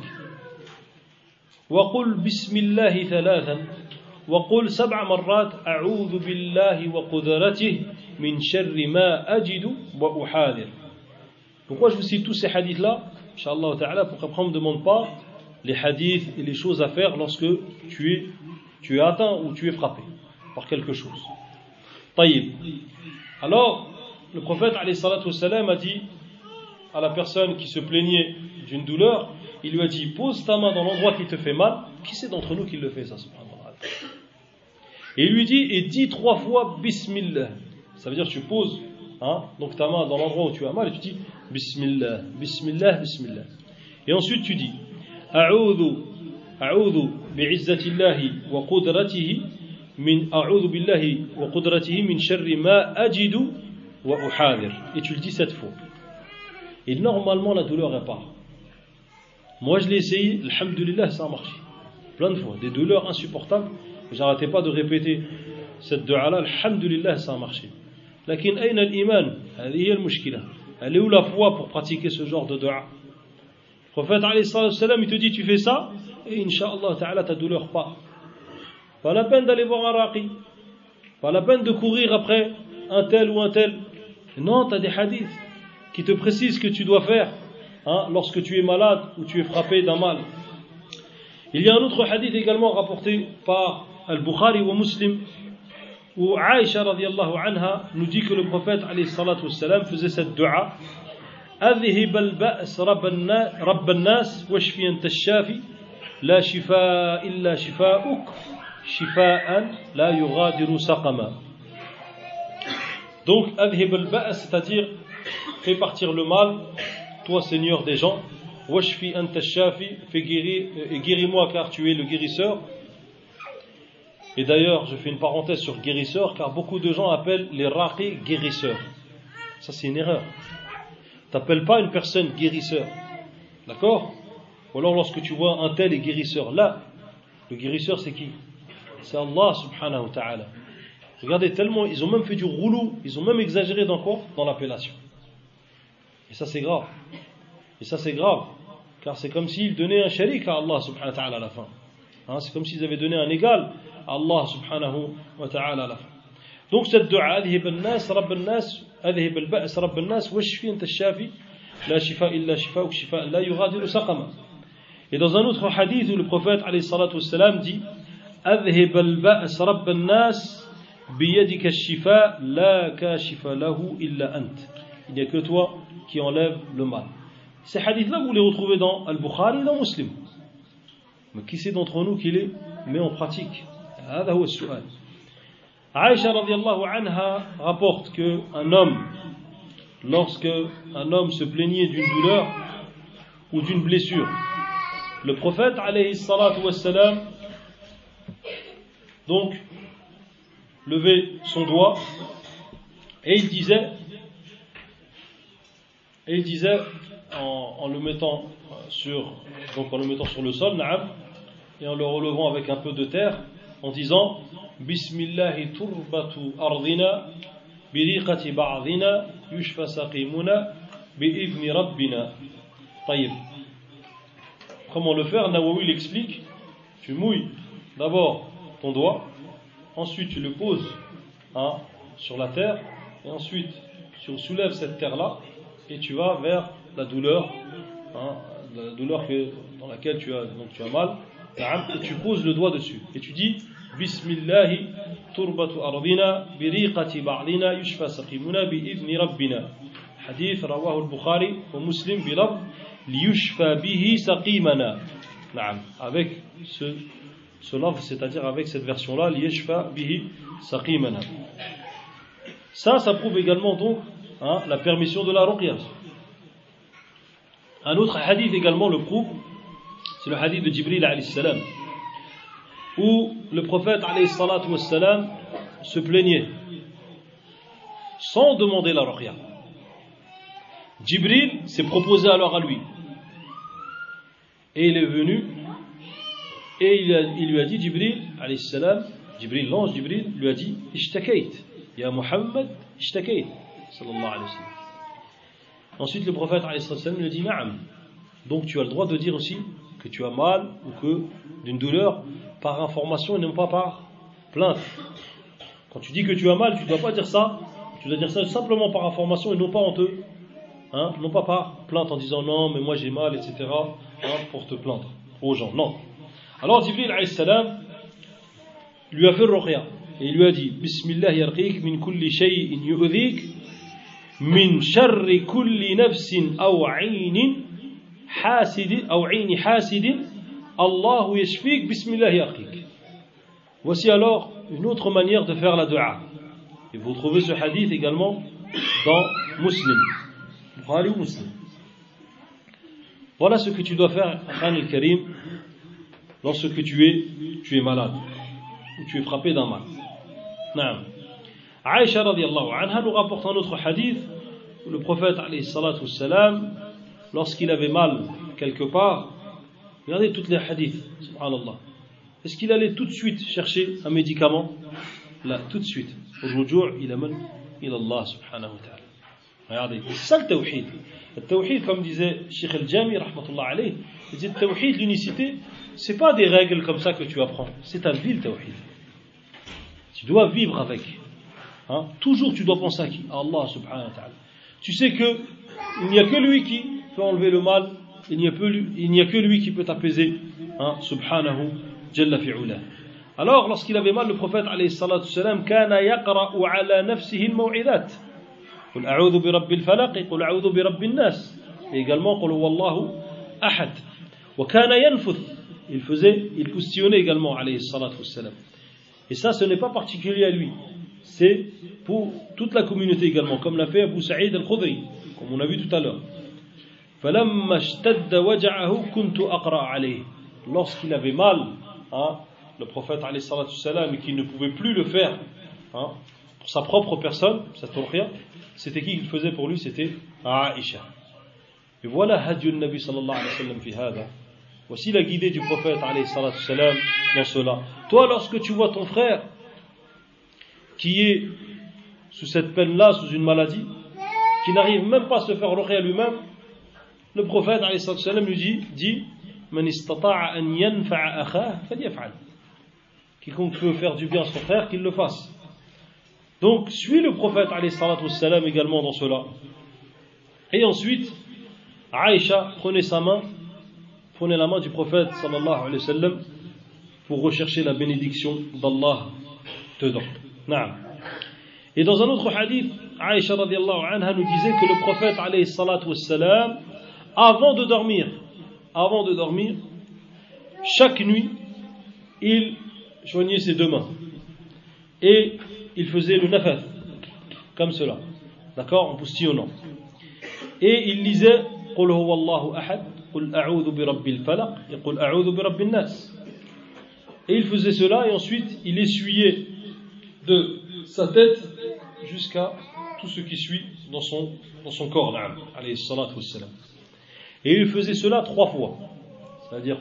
وقل بسم الله ثلاثا وقل سبع مرات أعوذ بالله وقدرته من شر ما أجد وأحاذر Pourquoi je vous cite tous ces hadiths-là Inch'Allah ta'ala, pour qu'après on ne demande pas les hadiths et les choses à faire lorsque tu es, tu es atteint ou tu es frappé par quelque chose. Taïb. Alors, le prophète a dit à la personne qui se plaignait d'une douleur, il lui a dit Pose ta main dans l'endroit qui te fait mal. Qui c'est d'entre nous qui le fait, ça, Et il lui dit Et dis trois fois Bismillah. Ça veut dire tu poses hein, donc ta main dans l'endroit où tu as mal et tu dis Bismillah, Bismillah, Bismillah. Et ensuite tu dis A'udhu, A'udhu bi'izzatillahi wa qudratihi min A'udhu billahi wa qudratihi min sharri ma ajidu wa uhadir. Et tu le dis cette fois. Et normalement la douleur repart. Moi je l'ai essayé, alhamdulillah, ça a marché. Plein de fois, des douleurs insupportables. J'arrêtais pas de répéter cette dua-là, alhamdulillah, ça a marché. Lakin ayn al-iman, elle est où la foi pour pratiquer ce genre de dua? Le prophète il te dit tu fais ça et Inch'Allah ta'ala ta douleur part. Pas la peine d'aller voir un raqi. Pas la peine de courir après un tel ou un tel. Non, tu as des hadiths qui te précisent ce que tu dois faire hein, lorsque tu es malade ou tu es frappé d'un mal. Il y a un autre hadith également rapporté par Al-Bukhari ou Muslim où Aïcha radiallahu anha nous dit que le prophète alayhi salatu wassalam faisait cette dua أذهب البأس رب الناس واشفي أنت الشافي لا شفاء إلا شفاؤك شفاء لا يغادر سقما Donc, adhib al c'est-à-dire fais partir le mal, toi Seigneur des gens, washfi anta shafi, fais guérir, et guéris-moi car tu es le guérisseur. Et d'ailleurs, je fais une parenthèse sur guérisseur, car beaucoup de gens appellent les raqi guérisseurs. Ça, c'est une erreur. T'appelles pas une personne guérisseur. D'accord? Ou alors, lorsque tu vois un tel est guérisseur, là, le guérisseur, c'est qui? C'est Allah subhanahu wa ta'ala. Regardez, tellement, ils ont même fait du roulou, ils ont même exagéré dans Dans l'appellation. Et ça, c'est grave. Et ça, c'est grave. Car c'est comme s'ils donnaient un sharik à Allah subhanahu wa ta'ala à la fin. Hein, c'est comme s'ils avaient donné un égal Allah subhanahu wa ta'ala la Donc cette dua, أذهب الناس رب الناس أذهب البأس رب الناس واشفي أنت الشافي لا شفاء إلا شفاءك شفاء لا يغادر سقما Et dans un autre hadith où le prophète عليه الصلاة والسلام dit أذهب البأس رب الناس بيدك الشفاء لا كاشف له إلا أنت Il n'y a que toi qui enlève le mal. Ces hadiths-là, vous les retrouvez dans Al-Bukhari et dans Muslim. Mais qui c'est d'entre nous qui les met en pratique Aïcha anha rapporte que un homme, lorsque un homme se plaignait d'une douleur ou d'une blessure, le prophète alayhi donc levait son doigt et il disait et il disait en, le mettant sur, donc en le mettant sur le sol, na'am, et en le relevant avec un peu de terre, en disant Bismillah turbatu ardina biriqati ba'dina yushfa saqimuna bi'idni rabbina. Taïb. Comment le faire? Nawawi l'explique Tu mouilles d'abord ton doigt, ensuite tu le poses hein, sur la terre, et ensuite tu soulèves cette terre-là et tu vas vers la douleur, hein, la douleur que, dans laquelle tu as, donc tu as mal, et tu poses le doigt dessus et tu dis Bismillahi turbatu ardina biriqati ba'lina yushfa saqimuna bi'idni rabbina. Hadith rawahu al-Bukhari wa Muslim bilab liyushfa bihi saqimana. Avec ce, ce love, c'est-à-dire avec cette version-là, liyushfa bihi saqimana. Ça, ça prouve également donc hein, la permission de la ruqya un autre hadith également le prouve c'est le hadith de Jibril salam où le prophète wassalam, se plaignait sans demander la ruqya. Jibril s'est proposé alors à lui. Et il est venu et il, lui a dit, Jibril, salam, Jibril, l'ange Jibril, lui a dit, Ishtakait, Ya Muhammad, Ishtakait, Ensuite, le prophète lui dit Naam. Donc tu as le droit de dire aussi que tu as mal ou que d'une douleur par information et non pas par plainte. Quand tu dis que tu as mal, tu ne dois pas dire ça. Tu dois dire ça simplement par information et non pas en te, hein, non pas par plainte en disant non, mais moi j'ai mal, etc. Hein, pour te plaindre aux gens. Non. Alors Jibril lui a fait le ruqya et il lui a dit Bismillah yarqiq min kulli shay'in yu'dhik min sharri kulli nafsin aw 'aynin hasid aw 'ayni hasid Allah yashfik bismillah yarqiq. Voici alors une autre manière de faire la dua. Et vous trouvez ce hadith également dans Muslim. Bukhari ou Muslim. Voilà ce que tu dois faire, Khan al-Karim, lorsque tu es, tu es malade ou tu es frappé d'un mal. Naam. Aïcha radiallahu anha nous rapporte un autre hadith où le prophète salam, lorsqu'il avait mal quelque part, regardez toutes les hadiths, subhanallah. Est-ce qu'il allait tout de suite chercher un médicament? Là, tout de suite. Aujourd'hui, il amène il Allah subhanahu wa ta'ala. Regardez, c'est ça le tawhid. Le tawhid, comme disait Sheikh al-Jami, rahmatullah alayh, il dit le tawhid, l'unicité, c'est pas des règles comme ça que tu apprends, c'est ta vie le tawhid. Tu dois vivre avec. Hein? Toujours tu dois penser à qui? Allah subhanahu wa ta'ala. Tu sais que il n'y a que lui qui peut enlever le mal, il n'y a, que lui qui peut t'apaiser. Hein, subhanahu jalla fi'ula. Alors lorsqu'il avait mal le prophète alayhi salatu salam kana yaqra'u ala nafsihi al-maw'idat. Qul a'udhu bi rabbil falaq, qul a'udhu bi rabbin Il faisait il postillonnait également. Et ça ce n'est pas particulier à lui. C'est pour toute la communauté également, comme l'a fait Abu Sa'id al-Khudri, comme on a vu tout à l'heure. Lorsqu'il avait mal, hein, le prophète et qu'il ne pouvait plus le faire hein, pour sa propre personne, c'était qui qu'il faisait pour lui C'était Aïcha. Et voilà hadiyun nabi sallallahu alayhi wa sallam fi hada. Voici la guidée du prophète salam, dans cela. Toi, lorsque tu vois ton frère qui est sous cette peine-là, sous une maladie, qui n'arrive même pas à se faire à lui-même, le prophète salam, lui dit, dit Quiconque peut faire du bien à son frère, qu'il le fasse. Donc, suis le prophète salam également dans cela. Et ensuite, Aïcha prenait sa main, prenait la main du prophète pour rechercher la bénédiction d'Allah dedans. Et dans un autre hadith, Aïcha radiallahu anha nous disait que le prophète alayhi salatu salam, avant de dormir, avant de dormir, chaque nuit, il joignait ses deux mains et il faisait le nafath, comme cela, d'accord, en postillonnant. Et il lisait قل هو الله أحد قل أعوذ برب الفلق et قل أعوذ برب الناس et il faisait cela et ensuite il essuyait de sa tête jusqu'à tout ce qui suit dans son, dans son corps. Et il faisait cela trois fois. C'est-à-dire,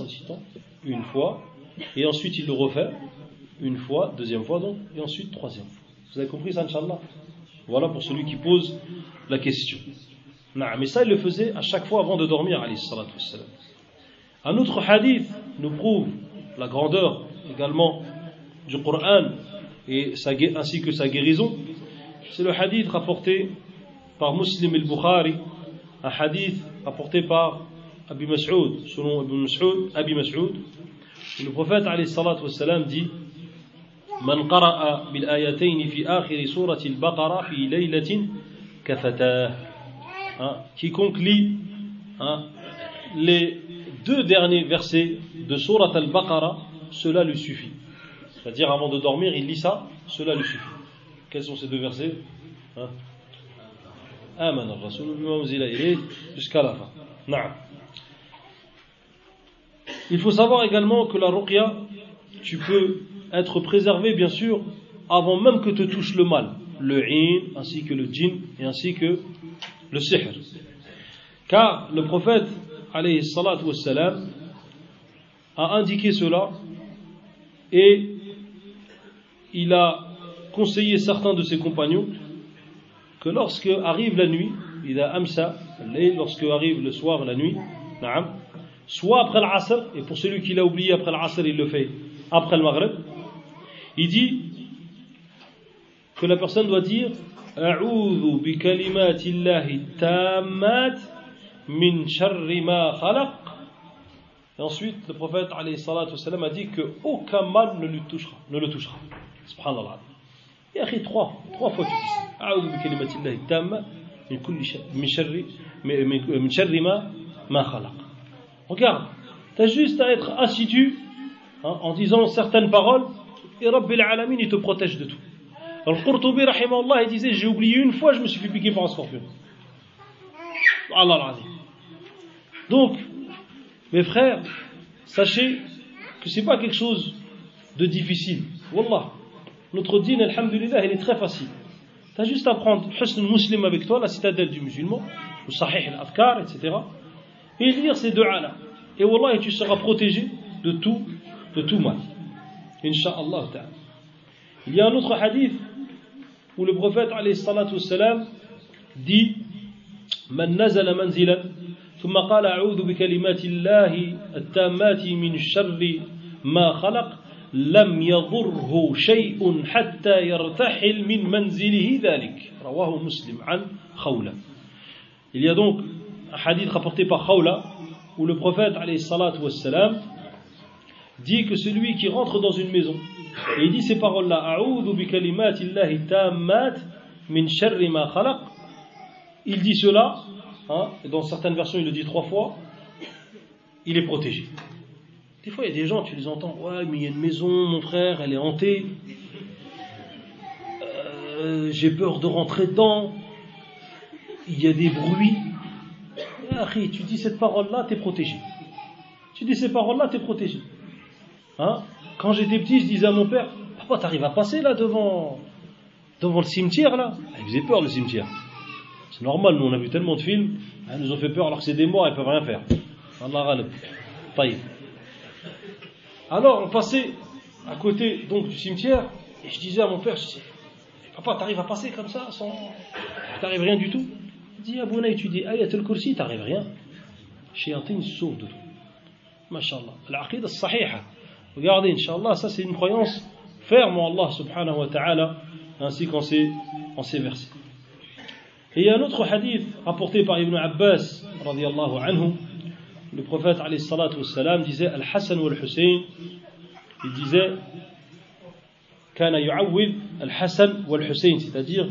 en citant une fois, et ensuite il le refait une fois, deuxième fois donc, et ensuite troisième fois. Vous avez compris ça, Inch'Allah? Voilà pour celui qui pose la question. Mais ça, il le faisait à chaque fois avant de dormir, alayhi salatu. Un autre hadith nous prouve la grandeur également du Coran et ainsi que sa guérison. C'est le hadith rapporté par Muslim al-Bukhari, un hadith rapporté par Abi Mas'ud, selon Abi Mas'ud, Abi Mas'ud. Le prophète alayhi salatu wassalam dit من قرأ بالآيتين في آخر سورة البقرة في ليلة كفتاه quiconque lit hein, les deux derniers versets de Surat al-Baqarah, cela lui suffit. C'est-à-dire, avant de dormir, il lit ça, cela lui suffit. Quels sont ces deux versets hein? Jusqu'à la fin. Il faut savoir également que la ruqya, tu peux être préservé, bien sûr, avant même que te touche le mal, le in, ainsi que le djinn, et ainsi que le sihr. Car le prophète alayhi salatu wassalam, a indiqué cela et il a conseillé certains de ses compagnons que lorsque arrive la nuit, il a amsa, lorsque arrive le soir, la nuit, soit après l'asr, et pour celui qui l'a oublié après l'asr, il le fait après le maghrib, il dit que la personne doit dire أعوذ بكلمات الله التامات من شر ما خلق Et ensuite, le prophète والسلام, a dit que aucun mal ne, lui touchera, ne le touchera. Subhanallah. Et a trois, trois fois tu dis ça. أعوذ بكلمات الله التامة من كل شر من شر من شر ما ما خلق. Regarde, tu as juste à être assidu hein, en disant certaines paroles et Rabbil Alamin il te protège de tout. Al-Qurtubi, rahimahullah, il disait J'ai oublié une fois, je me suis fait piquer par un scorpion. Allah Donc, mes frères, sachez que ce n'est pas quelque chose de difficile. Wallah, notre dîne, alhamdulillah, elle est très facile. Tu as juste à prendre Husn Muslim avec toi, la citadelle du musulman, le Sahih al-Afkar, etc. Et lire ces deux-là. Et Wallah, et tu seras protégé de tout, de tout mal. Inch'Allah ta'ala. Il y a un autre hadith où le prophète alayhi dit Man nazala manzilan ثم قال أعوذ بكلمات الله التامات من شر ما خلق لم يضره شيء حتى يرتحل من منزله ذلك رواه مسلم عن خولة Il y a donc un hadith rapporté par Khawla où le prophète والسلام, dit que celui qui rentre dans une maison Et il dit ces paroles-là min sharri ma khalaq. Il dit cela, hein, dans certaines versions il le dit trois fois, il est protégé. Des fois il y a des gens, tu les entends, ouais, mais il y a une maison, mon frère, elle est hantée. Euh, j'ai peur de rentrer dedans. Il y a des bruits. Ah, tu dis cette parole-là, tu es protégé. Tu dis ces paroles-là, tu es protégé. Hein? Quand j'étais petit, je disais à mon père, papa, t'arrives à passer là devant, devant le cimetière là? Il faisait peur le cimetière. C'est normal, nous on a vu tellement de films, hein, nous ont fait peur alors que c'est des morts, ils peuvent rien faire. Allah Alors on passait à côté donc du cimetière, et je disais à mon père, papa, t'arrives à passer comme ça sans. T'arrives rien du tout? Il dit, Abouna, tu dis Ayatul Kursi, t'arrives rien. Shayatin sauve de tout. Mashallah. L'aqid al-sahiha. Regardez, Inch'Allah, ça c'est une croyance ferme en Allah subhanahu wa ta'ala, ainsi qu'en en ces versets. Et il y a un autre hadith rapporté par Ibn Abbas, radiallahu anhu, le prophète alayhi salatu wassalam disait Al-Hassan ou Al-Hussein, il disait Kana yu'awwid Al-Hassan ou Al-Hussein, c'est-à-dire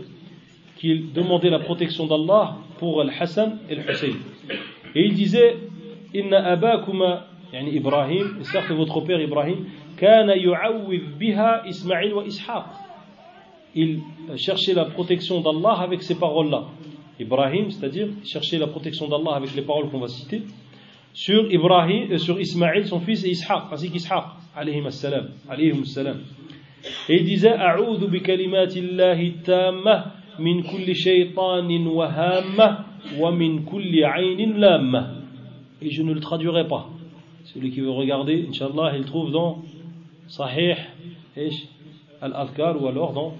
qu'il demandait la protection d'Allah pour Al-Hassan et Al-Hussein. Et il disait Inna abakuma يعني إبراهيم certes votre père Ibrahim كان يعوذ بها إسماعيل وإسحاق il cherchait la protection d'Allah avec ces paroles-là. Ibrahim, c'est-à-dire chercher la protection d'Allah avec les paroles qu'on va citer, sur Ibrahim, euh, sur Ismaïl, son fils, et Ishaq, ainsi qu'Ishaq, alayhim salam, alayhim salam. Et il disait, A'udhu bi kalimatillahi tamma min kulli shaytanin wa wa min kulli aynin. Et je ne le traduirai pas. Celui qui veut regarder, Inch'Allah, il trouve dans Sahih, Al-Adhkar, ou alors dans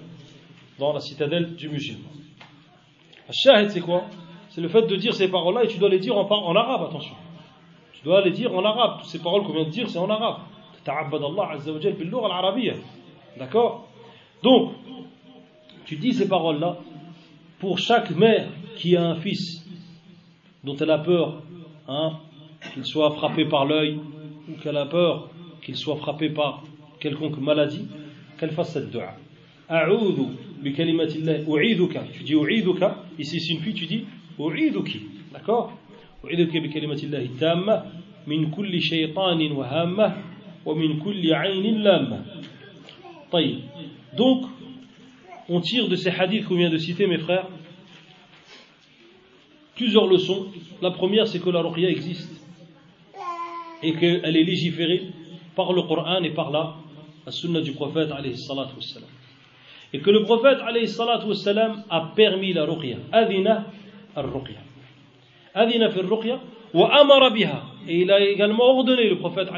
dans la citadelle du musulman. Shahid, c'est quoi? C'est le fait de dire ces paroles-là et tu dois les dire en, arabe, attention. Tu dois les dire en arabe. Ces paroles qu'on vient de dire, c'est en arabe. D'accord? Donc, tu dis ces paroles-là pour chaque mère qui a un fils dont elle a peur, hein, qu'il soit frappé par l'œil ou qu'elle a peur qu'il soit frappé par quelconque maladie, qu'elle fasse cette dua. Tu dis u'iduka. Ici, c'est une fille, tu dis u'iduki. D'accord u'iduki bi kalimatillah tamma min kulli shaytanin wa hamma wa min kulli aynin lamma. Donc, on tire de ces hadiths qu'on vient de citer, mes frères, plusieurs leçons. La première, c'est que la ruqya existe et qu'elle est légiférée par le Coran et par la, la sunna du prophète et que le prophète a permis la ruqya. Adina al-ruqya adina fi ruqya wa amara biha. Et il a également ordonné le prophète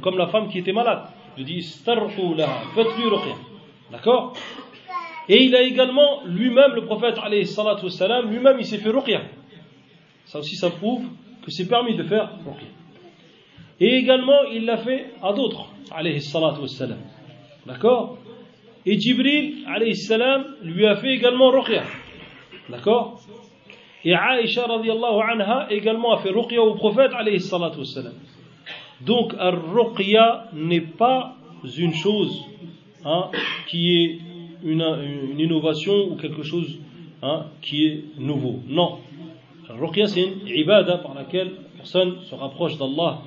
comme la femme qui était malade. Il dit laha faites-lui ruqya. D'accord? Et il a également, lui-même, le prophète, lui-même, il s'est fait ruqya. Ça aussi, ça prouve que c'est permis de faire ruqya. Et également, il l'a fait à d'autres, D'accord? Et Jibril, salam, lui a fait également ruqya. D'accord? Et Aïcha, radiallahu anha, également a fait ruqya au prophète, salam. Donc, al-ruqya n'est pas une chose hein, qui est une, une, innovation ou quelque chose hein, qui est nouveau. Non. Al-ruqya, c'est une ibada par laquelle la personne se rapproche d'Allah.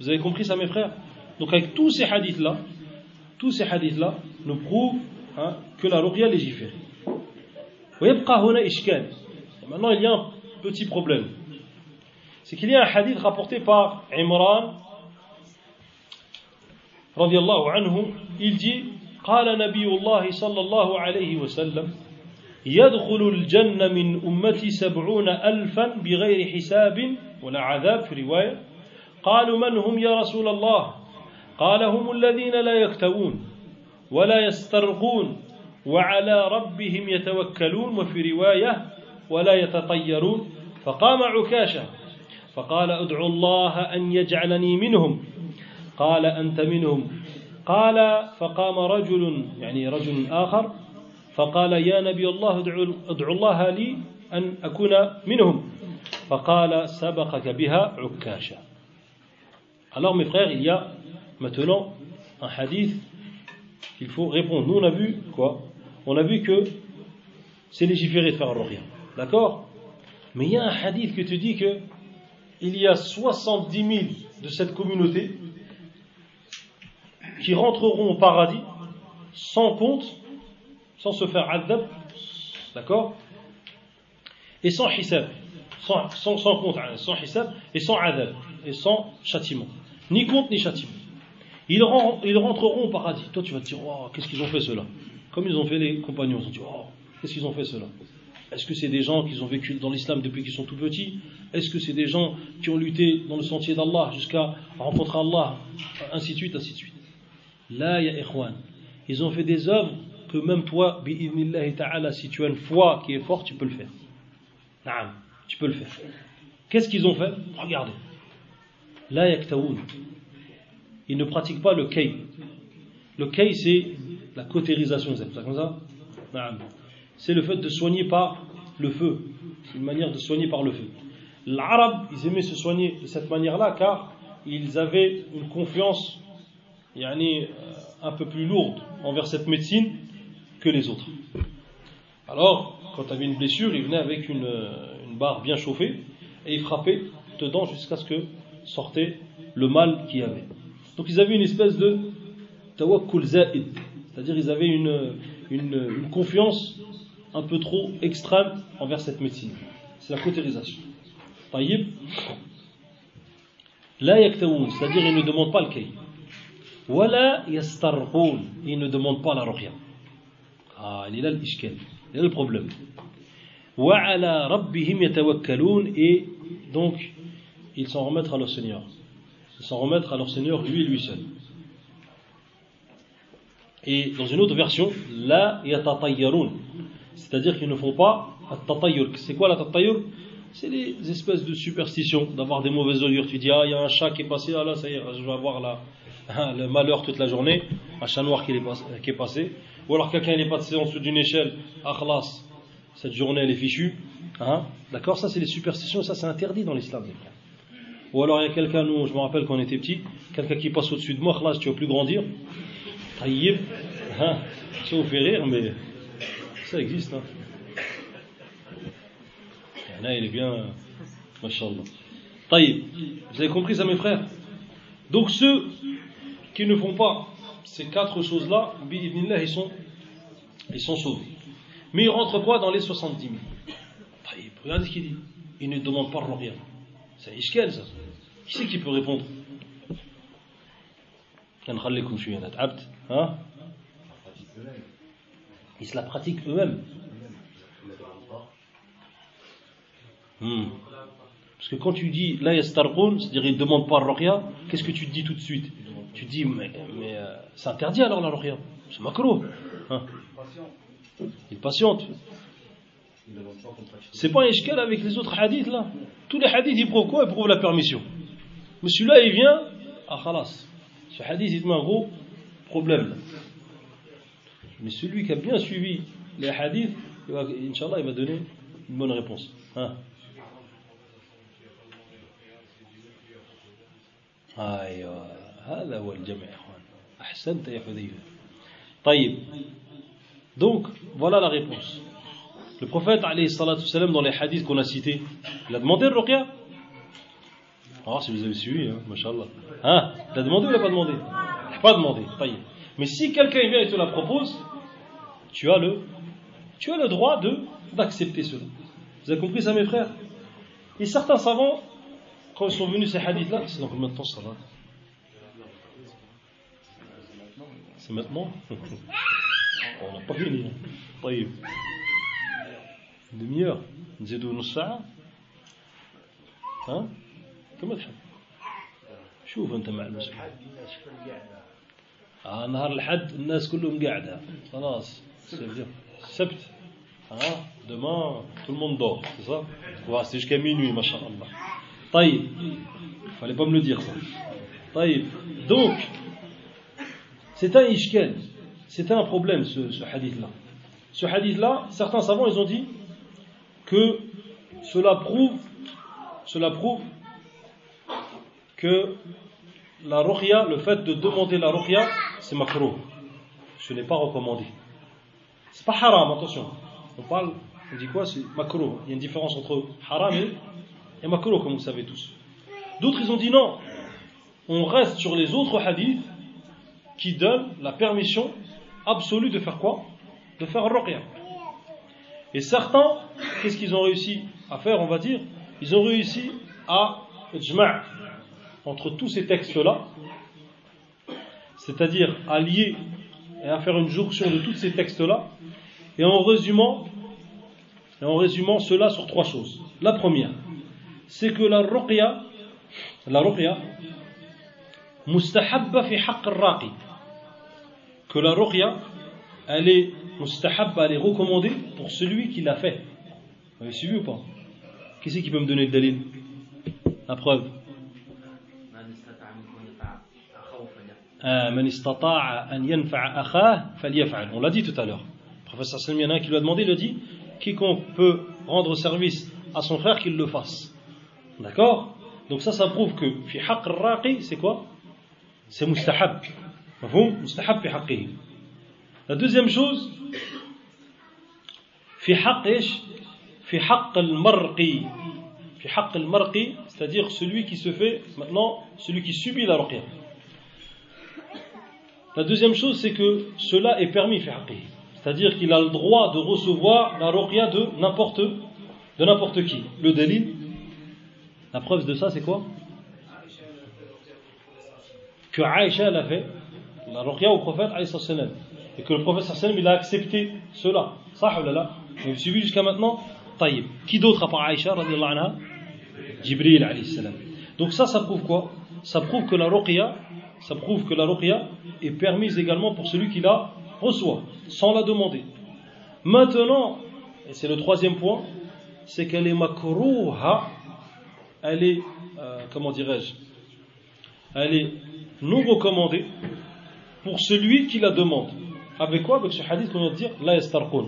Vous avez compris ça, mes frères? Donc, avec tous ces hadiths-là, tous ces hadiths-là nous prouvent hein, que la ruqya légifère. Maintenant, il y a un petit problème. C'est qu'il y a un hadith rapporté par Imran, radiallahu anhu, il dit قال نبي الله صلى الله عليه وسلم يدخل الجنة من أمتي سبعون ألفا بغير حساب ولا عذاب في رواية قالوا من هم يا رسول الله قال هم الذين لا يكتوون ولا يسترقون وعلى ربهم يتوكلون وفي رواية ولا يتطيرون. فقام عكاشة فقال ادعوا الله أن يجعلني منهم. قال أنت منهم. قال فقام رجل يعني رجل آخر فقال يا نبي الله ادعو الله لي أن أكون منهم. فقال سبقك بها عكاشة. Alors mes frères, il y a maintenant un hadith qu'il faut répondre. Nous on a vu quoi? On a vu que c'est légiféré de faire rien. D'accord? Mais il y a un hadith qui te dit que il y a 70 000 de cette communauté qui rentreront au paradis sans compte, sans se faire adab, d'accord? Et sans hisab, sans, sans, compte, hein, sans hisab, et sans adab, et sans châtiment. Ni compte ni châtiment. Ils, rentreront au paradis. Toi, tu vas te dire, qu'est-ce qu'ils ont fait cela Comme ils ont fait les compagnons, ils ont dit, qu'est-ce qu'ils ont fait cela Est-ce que c'est des gens qui ont vécu dans l'islam depuis qu'ils sont tout petits? Est-ce que c'est des gens qui ont lutté dans le sentier d'Allah jusqu'à rencontrer Allah? Ainsi de suite, ainsi de suite. Là, ya ikhwan, ils ont fait des œuvres que même toi, ta'ala, si tu as une foi qui est forte, tu peux le faire. Naam, tu peux le faire. Qu'est-ce qu'ils ont fait? Regardez. La yaktaoun. Ils ne pratiquent pas le kay. Le kay, c'est la cautérisation, c'est comme ça C'est le fait de soigner par le feu. C'est une manière de soigner par le feu. L'arabe, ils aimaient se soigner de cette manière-là car ils avaient une confiance yani, euh, un peu plus lourde envers cette médecine que les autres. Alors, quand tu avais une blessure, il venait avec une, une barre bien chauffée et il frappait dedans jusqu'à ce que sortait le mal qu'il y avait. Donc ils avaient une espèce de tawakkul za'id, c'est-à-dire ils avaient une, une, confiance un peu trop extrême envers cette médecine. C'est la cautérisation. Taïb, la c'est-à-dire ils ne demandent pas le kay. Wala yastarqoun, ils ne demandent pas la ruqya. Ah, il est là l'ishkel, il est là le problème. Wa ala rabbihim yatawakkalun, et donc ils s'en remettent à leur Seigneur. S'en remettre à leur Seigneur, lui et lui seul. Et dans une autre version, la yatatayyarun, c'est-à-dire qu'ils ne font pas at C'est quoi la tatayyur? C'est les espèces de superstitions, d'avoir des mauvaises augures. Tu dis, ah, il y a un chat qui est passé, ah là, ça y est, je vais avoir la, le malheur toute la journée, un chat noir qui est, qui est passé, ou alors quelqu'un est passé en dessous d'une échelle, akhlas, cette journée elle est fichue, hein? D'accord? Ça c'est les superstitions, ça c'est interdit dans l'islam. Ou alors il y a quelqu'un, nous, je me rappelle quand on était petit, quelqu'un qui passe au-dessus de moi, akhlas, tu vas plus grandir, taïb, hein? Ça vous fait rire, mais ça existe. Hein. Là, il est bien, mashallah. Taïb, vous avez compris ça mes frères? Donc ceux qui ne font pas ces quatre choses-là, ils sont, ils sont sauvés. Mais ils rentrent quoi dans les 70 000 Regardez ce qu'il dit. Ils ne demandent pas rien. C'est Ishkel ça. Qui c'est qui peut répondre? Hein? Ils se la pratiquent eux-mêmes. Hmm. Parce que quand tu dis la yastarqun, c'est-à-dire ils ne demandent pas rien, qu'est-ce que tu te dis tout de suite? Tu dis, mais, mais euh, c'est interdit alors la ruqya. C'est macro. Hein? Il patiente. C'est pas un avec les autres hadiths là. Tous les hadiths ils prouvent quoi? Ils prouvent la permission. Mais celui-là il vient, ah khalas. Ce hadith il te met un gros problème. Mais celui qui a bien suivi les hadiths, il va, Inch'Allah, il va donner une bonne réponse. Hein ايوه هذا هو الجمع يا اخوان احسنت يا حذيفه طيب donc voilà la réponse le prophète alayhi salatu salam dans les hadiths qu'on a cités il a demandé le ruqya on va voir si vous avez suivi, hein, mashallah. Hein? T'as demandé ou t'as pas demandé? Pas demandé, taille. Mais si quelqu'un vient et te la propose, tu as le, tu as le droit de d'accepter cela. Vous avez compris ça, mes frères? Et certains savants, quand ils sont venus ces hadiths-là, c'est dans combien ça va C'est maintenant? On n'a pas fini. Hein. Taille. Demi-heure. Hein? كما تحب شوف أنت مع المسؤول آه نهار الحد الناس كلهم قاعدة خلاص السبت ها demain tout le monde dort c'est ça on va rester jusqu'à minuit machallah Taïb. Il fallait pas me le dire ça. Taïb. Donc, c'est un ishkel. C'était un problème ce, ce hadith-là. Ce hadith-là, certains savants, ils ont dit que cela prouve, cela prouve que la ruqya, le fait de demander la ruqya, c'est makro. Ce n'est pas recommandé. C'est pas haram, attention. On parle, on dit quoi C'est makro. Il y a une différence entre haram et et makro, comme vous savez tous. D'autres, ils ont dit non. On reste sur les autres hadiths qui donnent la permission absolue de faire quoi? De faire ruqya. Et certains, qu'est-ce qu'ils ont réussi à faire, on va dire? Ils ont réussi à entre tous ces textes-là, c'est-à-dire à lier et à faire une jonction de tous ces textes-là, et en résumant, en résumant cela sur trois choses. La première, c'est que la ruqya, la ruqya, mustahabba fi haqq raqi que la ruqya, elle est mustahabba, elle recommandée pour celui qui l'a fait. Vous avez suivi ou pas? Qui c'est qui peut me donner le dalil? La preuve on l'a dit tout à l'heure. Le professeur Salmi, il y en a un qui lui a demandé il a dit quiconque peut rendre service à son frère qu'il le fasse. D'accord? Donc ça, ça prouve que raqi, c'est quoi? C'est mustahab. Mustahab fi haqqihi. La deuxième chose, al-marqi, c'est-à-dire celui qui se fait, maintenant, celui qui subit la ruqya. La deuxième chose, c'est que cela est permis. C'est-à-dire qu'il a le droit de recevoir la ruqya de n'importe de n'importe qui. Le délit la preuve de ça, c'est quoi? Que Aïcha l'a fait, la ruqya au prophète, et que le prophète il a accepté cela. Ça, Vous suivi jusqu'à maintenant Taïb. Qui d'autre à part Aïcha, anha? Jibril, salam. Donc ça, ça prouve quoi? Ça prouve que la ruqya, ça prouve que la ruqya est permise également pour celui qui la reçoit, sans la demander. Maintenant, et c'est le troisième point, c'est qu'elle est makrouha elle est, euh, comment dirais-je, elle est non recommandée pour celui qui la demande. Avec quoi? Avec ce hadith qu'on de dire, la yastarqun.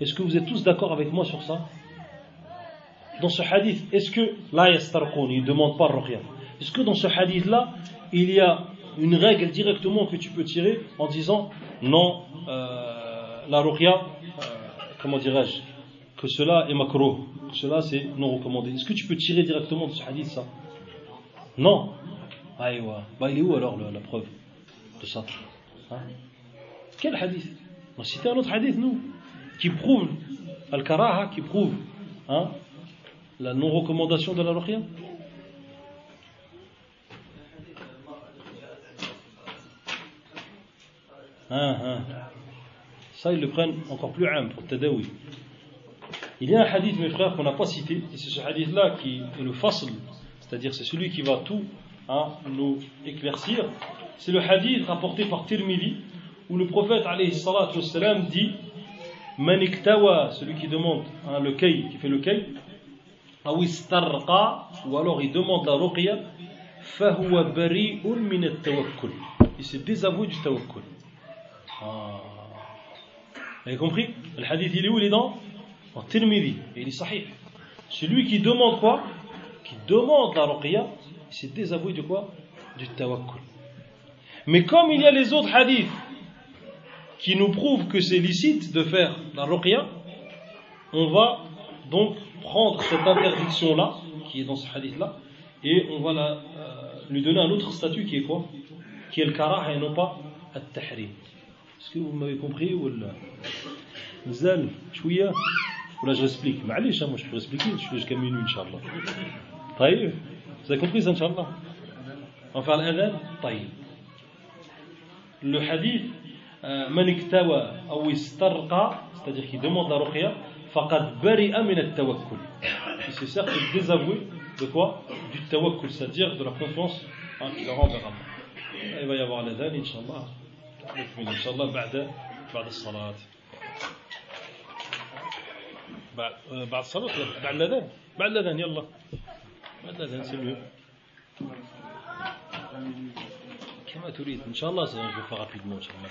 Est-ce que vous êtes tous d'accord avec moi sur ça? Dans ce hadith, est-ce que yastarqun, il ne demande pas ruqya? Est-ce que dans ce hadith-là, il y a une règle directement que tu peux tirer en disant non, euh, la ruqya, euh, comment dirais-je que cela est macro, que cela c'est non recommandé. Est-ce que tu peux tirer directement de ce hadith ça? Non. Aïwa. Bah, il est où alors la preuve de ça? Hein? Quel hadith? On a un autre hadith, nous, qui prouve Al-Karaha, qui prouve hein, la non-recommandation de la ruqya. Hein, hein. Ça, ils le prennent encore plus âme pour Tadawi. Il y a un hadith, mes frères, qu'on n'a pas cité, et c'est ce hadith-là qui est le fasl, c'est-à-dire c'est celui qui va tout hein, nous éclaircir. c'est le hadith rapporté par Tirmidhi où le prophète wassalam dit Maniktawa, celui qui demande hein, le kay, qui fait le kay, ou alors il demande la ruqya. Il s'est désavoué du tawakkul. Ah. Vous avez compris? Le hadith il est où? Il est dans? En Tirmidhi. Il est sahih. Celui qui demande quoi? Qui demande la ruqya, il s'est désavoué de quoi? Du tawakkul. Mais comme il y a les autres hadiths qui nous prouvent que c'est licite de faire la ruqya, on va donc prendre cette interdiction-là, qui est dans ce hadith-là, et on va euh, lui donner un autre statut qui est quoi? Qui est le karah et non pas le tahrim. Est-ce que vous m'avez compris ou là Zal, chouïa? Ou là j'explique. Ma'alish, moi je peux expliquer, je suis jusqu'à minuit, Inch'Allah. Taïb Vous avez compris Inch'Allah? On va faire l'adhan Taïb. Le hadith, man iktawa ou istarqa, c'est-à-dire qu'il demande la ruqya, فقد برئ من التوكل. سي ça qu'il désavoue de quoi? Du tawakkul c'est à dire de la confiance en il rend vers Allah il va y avoir les dents inshallah nous بعد بعد الصلاة بعد بعد الصلاة بعد الأذان بعد الأذان يلا بعد الأذان سلمي كما تريد ان شاء الله سنجوفا رابيدمون ان شاء الله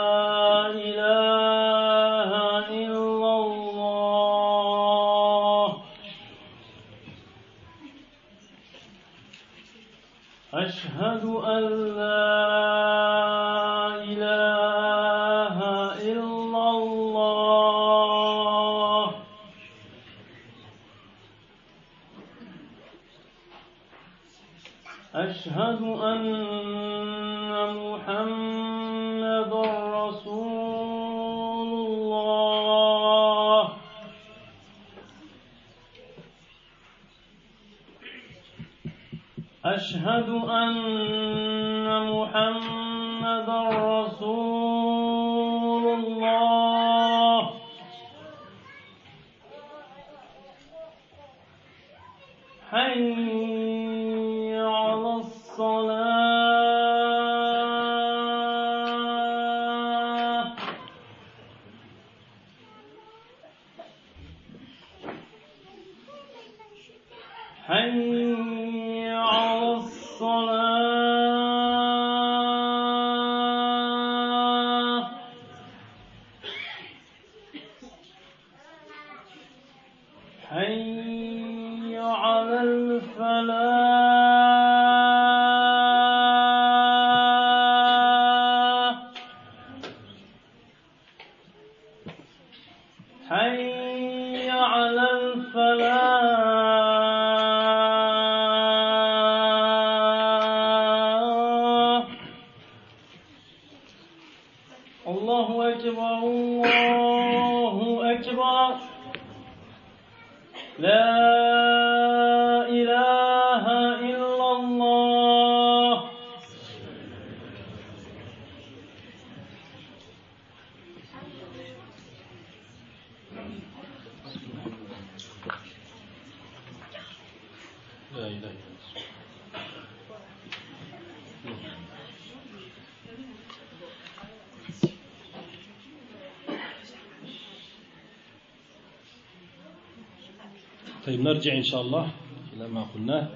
نرجع إن شاء الله إلى ما قلناه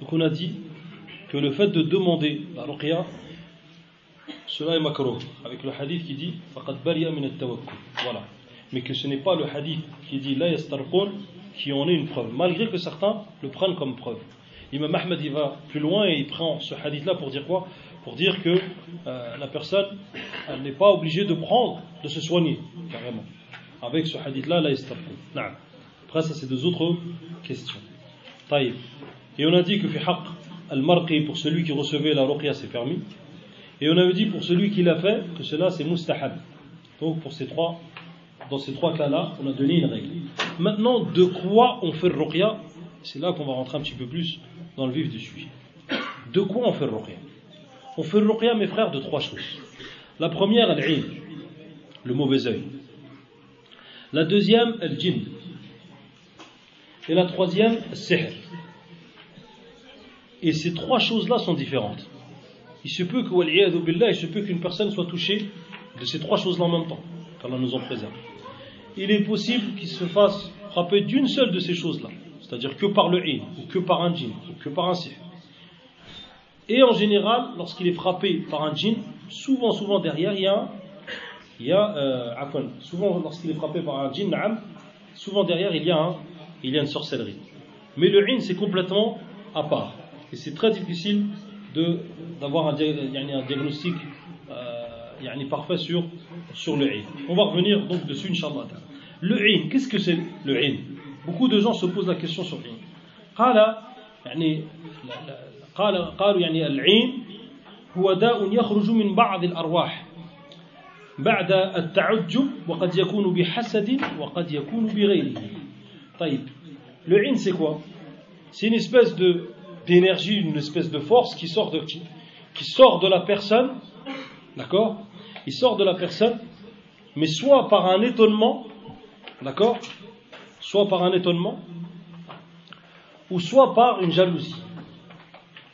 Donc on a dit que le fait de demander la ruqya, cela est makruh, avec le hadith qui dit فَقَدْ بَرِيَ مِنَ التَّوَكُّلِ Voilà. Mais que ce n'est pas le hadith qui dit la yastarqun qui en est une preuve, malgré que certains le prennent comme preuve. Imam Ahmed il va plus loin et il prend ce hadith là pour dire quoi Pour dire que euh, la personne elle n'est pas obligée de prendre, de se soigner, carrément. Avec ce hadith là, la yastarqun. Naam. Après ça c'est deux autres questions. Taïb. Et on a dit que fi al-marqi pour celui qui recevait la ruqya c'est permis. Et on avait dit pour celui qui l'a fait que cela c'est mustahab. Donc pour ces trois, dans ces trois cas-là, on a donné une règle. Maintenant, de quoi on fait le ruqya? C'est là qu'on va rentrer un petit peu plus dans le vif du sujet. De quoi on fait le ruqya? On fait le ruqya, mes frères, de trois choses. La première, al le mauvais œil. La deuxième, al-jinn. Et la troisième, sihr. Et ces trois choses-là sont différentes. Il se peut il se peut qu'une personne soit touchée de ces trois choses-là en même temps, qu'Allah nous en préserve. Il est possible qu'il se fasse frapper d'une seule de ces choses-là, c'est-à-dire que par le in, ou que par un djinn, ou que par un sihr. Et en général, lorsqu'il est frappé par un djinn, souvent, souvent derrière, il y a, il y a euh, souvent lorsqu'il est frappé par un djinn, souvent derrière, il y a, un, il y a une sorcellerie. Mais le in, c'est complètement à part. Et c'est très difficile d'avoir un, un, diagnostic euh, parfait sur, sur le in. On va revenir donc dessus, Inch'Allah. Le in, qu'est-ce que c'est le in Beaucoup de gens se posent la question sur le in. قال يعني قال قالوا يعني العين هو داء يخرج من بعض الأرواح بعد التعجب وقد يكون بحسد وقد يكون بغيره طيب le in c'est quoi? C'est une espèce d'énergie, une espèce de force qui sort de la personne, d'accord? Il sort de la personne, mais soit par un étonnement, d'accord? Soit par un étonnement, ou soit par une jalousie.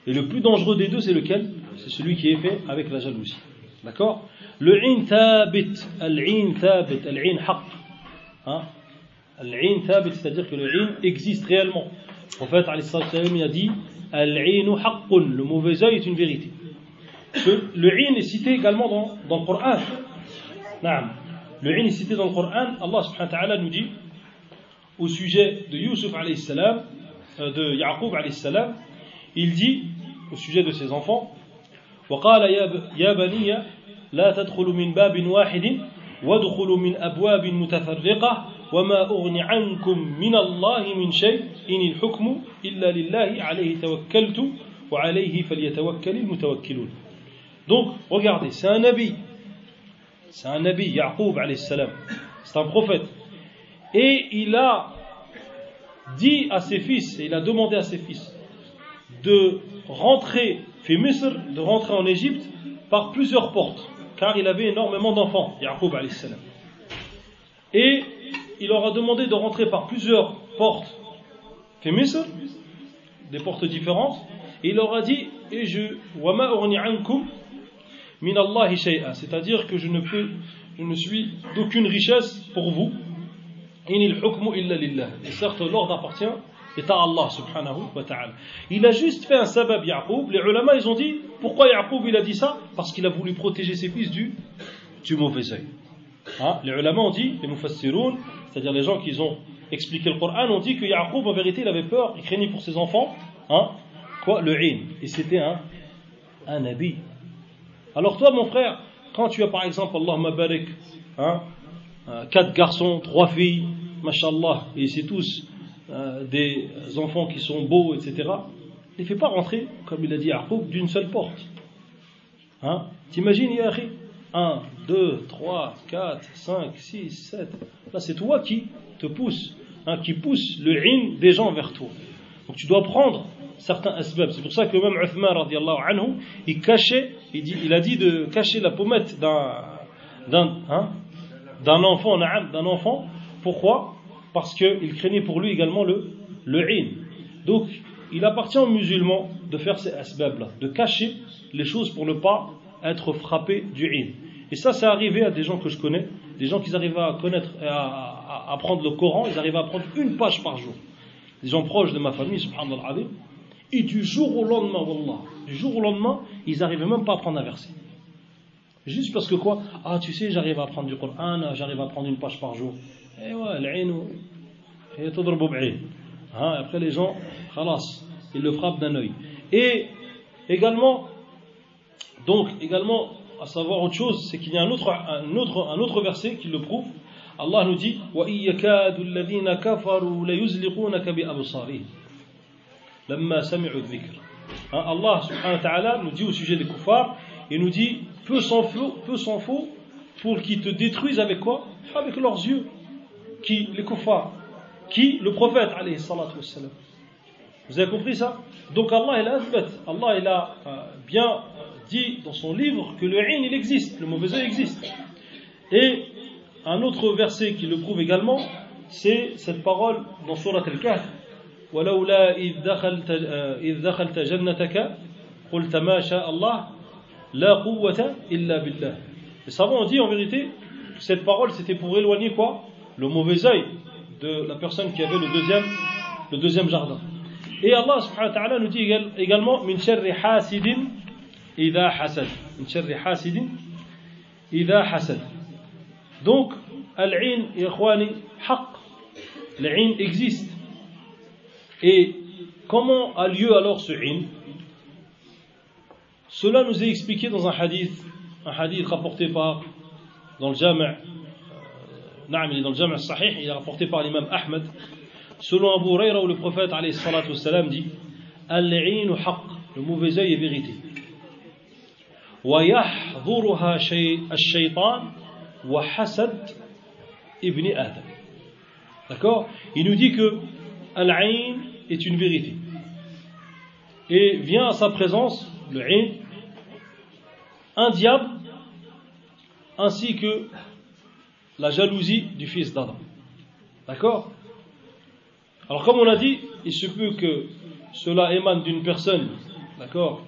Et le plus dangereux des deux, c'est lequel? C'est celui qui est fait avec la jalousie. D'accord? Le in thabit, al-in thabit, al-in haq. Hein? Al-in thabit, c'est-à-dire que le in existe réellement. Le prophète il a dit le mauvais œil est une vérité. Le in est cité également dans, dans le Coran. Le in est cité dans le Coran. Allah subhanahu wa ta'ala nous dit au sujet de Yusuf alayhi salam, euh, de Yaqub alayhi salam, il dit au sujet de ses enfants وقال يا بني لا تدخلوا من باب واحد وادخلوا من أبواب متفرقة وما أغني عنكم من الله من شيء إن الحكم إلا لله عليه توكلت وعليه فليتوكل المتوكلون Donc, regardez, c'est un nabi. C'est un nabi, Yaqub alayhi salam. C'est un prophète. Et il a dit à ses fils, et il a demandé à ses fils, de rentrer, fait Misr, de rentrer en Égypte par plusieurs portes, car il avait énormément d'enfants, Yaqub alayhi salam. Et il leur a demandé de rentrer par plusieurs portes des portes différentes, et il leur a dit et je c'est-à-dire que je ne peux je ne suis d'aucune richesse pour vous et certes l'ordre appartient est à Allah subhanahu wa ta'ala. Il a juste fait un sabab Yaqub. Les ulama ils ont dit pourquoi Yaqub il a dit ça? Parce qu'il a voulu protéger ses fils du, du mauvais œil. Hein? les ulama ont dit les mufassiroun c'est-à-dire les gens qui ont expliqué le Coran, ont dit que Yaqub, en vérité, il avait peur, il craignait pour ses enfants, hein, quoi, le in. Et c'était un, un habit. Alors toi, mon frère, quand tu as par exemple, Allah barik, hein, euh, quatre garçons, trois filles, mashallah, et c'est tous euh, des enfants qui sont beaux, etc., ne fais pas rentrer, comme il a dit Yaqub, d'une seule porte. Hein? T'imagines, Yahri 1, 2, 3, 4, 5, 6, 7. Là, c'est toi qui te pousse, hein, qui pousse le in des gens vers toi. Donc tu dois prendre certains asbab. C'est pour ça que même Uthman, anhu, il cachait, il, dit, il a dit de cacher la pommette d'un, d'un, hein, d'un enfant, d'un enfant. Pourquoi? Parce qu'il craignait pour lui également le, le. Donc, il appartient aux musulmans de faire ces asbab-là, de cacher les choses pour ne pas être frappé du in. Et ça, c'est arrivé à des gens que je connais, des gens qui arrivaient à connaître, à, apprendre le Coran, ils arrivaient à prendre une page par jour. Des gens proches de ma famille, subhanallah et du jour au lendemain, wallah, du jour au lendemain, ils n'arrivaient même pas à prendre un verset. Juste parce que quoi? Ah, tu sais, j'arrive à apprendre du Coran, j'arrive à prendre une page par jour. Eh ouais, et hein, après les gens, khalas, ils le frappent d'un œil. Et également, donc, également, à savoir autre chose, c'est qu'il y a un autre, un autre, un autre verset qui le prouve. Allah nous dit hein, Allah wa nous dit au sujet des koufars, il nous dit peu s'en faut, peu s'en faut pour qu'ils te détruisent avec quoi? Avec leurs yeux. Qui Les koufars. Qui? Le prophète alayhi salatu wassalam. Vous avez compris ça? Donc Allah il a Allah il a bien dit dans son livre que le in il existe, le mauvais œil existe. Et un autre verset qui le prouve également, c'est cette parole dans Surat Al-Kahf. ولولا إذ دخلت إذ دخلت جنتك قلت ما شاء الله لا قوة إلا بالله. Les savants ont dit en vérité que cette parole c'était pour éloigner quoi Le mauvais œil de la personne qui avait le deuxième, le deuxième jardin. Et Allah subhanahu wa ta'ala nous dit également min sharri hasidin إذا حسد. من شر حاسد إذا حسد. دونك العين يا إخواني حق. العين إكزيست إي كومون أليو ألوغ سو عين؟ سولا نوزي إكسبيكي دون أن حديث أن حديث رابورتي باغ دون الجامع نعم دون الجامع الصحيح إلى رابورتي باغ الإمام أحمد سولا أبو هريرة ولو بروفيت عليه الصلاة والسلام دي العين حق لو موفيزاي فيغيتي ويحضرها الشيطان وحسد ibn Adam. D'accord Il nous dit que Al-Ain est une vérité. Et vient à sa présence, le Ain, un diable, ainsi que la jalousie du fils d'Adam. D'accord Alors comme on a dit, il se peut que cela émane d'une personne, d'accord,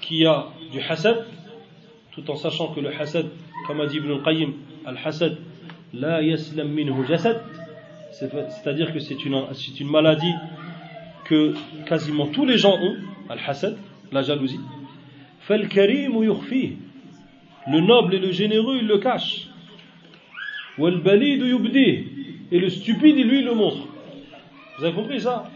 qui a du hasad, tout en sachant que le hasad, comme a dit Ibn al-Qayyim, al-hasad, la yaslam minhu jasad, c'est-à-dire que c'est une, c'est une maladie que quasiment tous les gens ont, al-hasad, la jalousie. فالكريم يخفيه le noble et le généreux il le cache والبليد يبديه et le stupide il lui le montre vous avez compris ça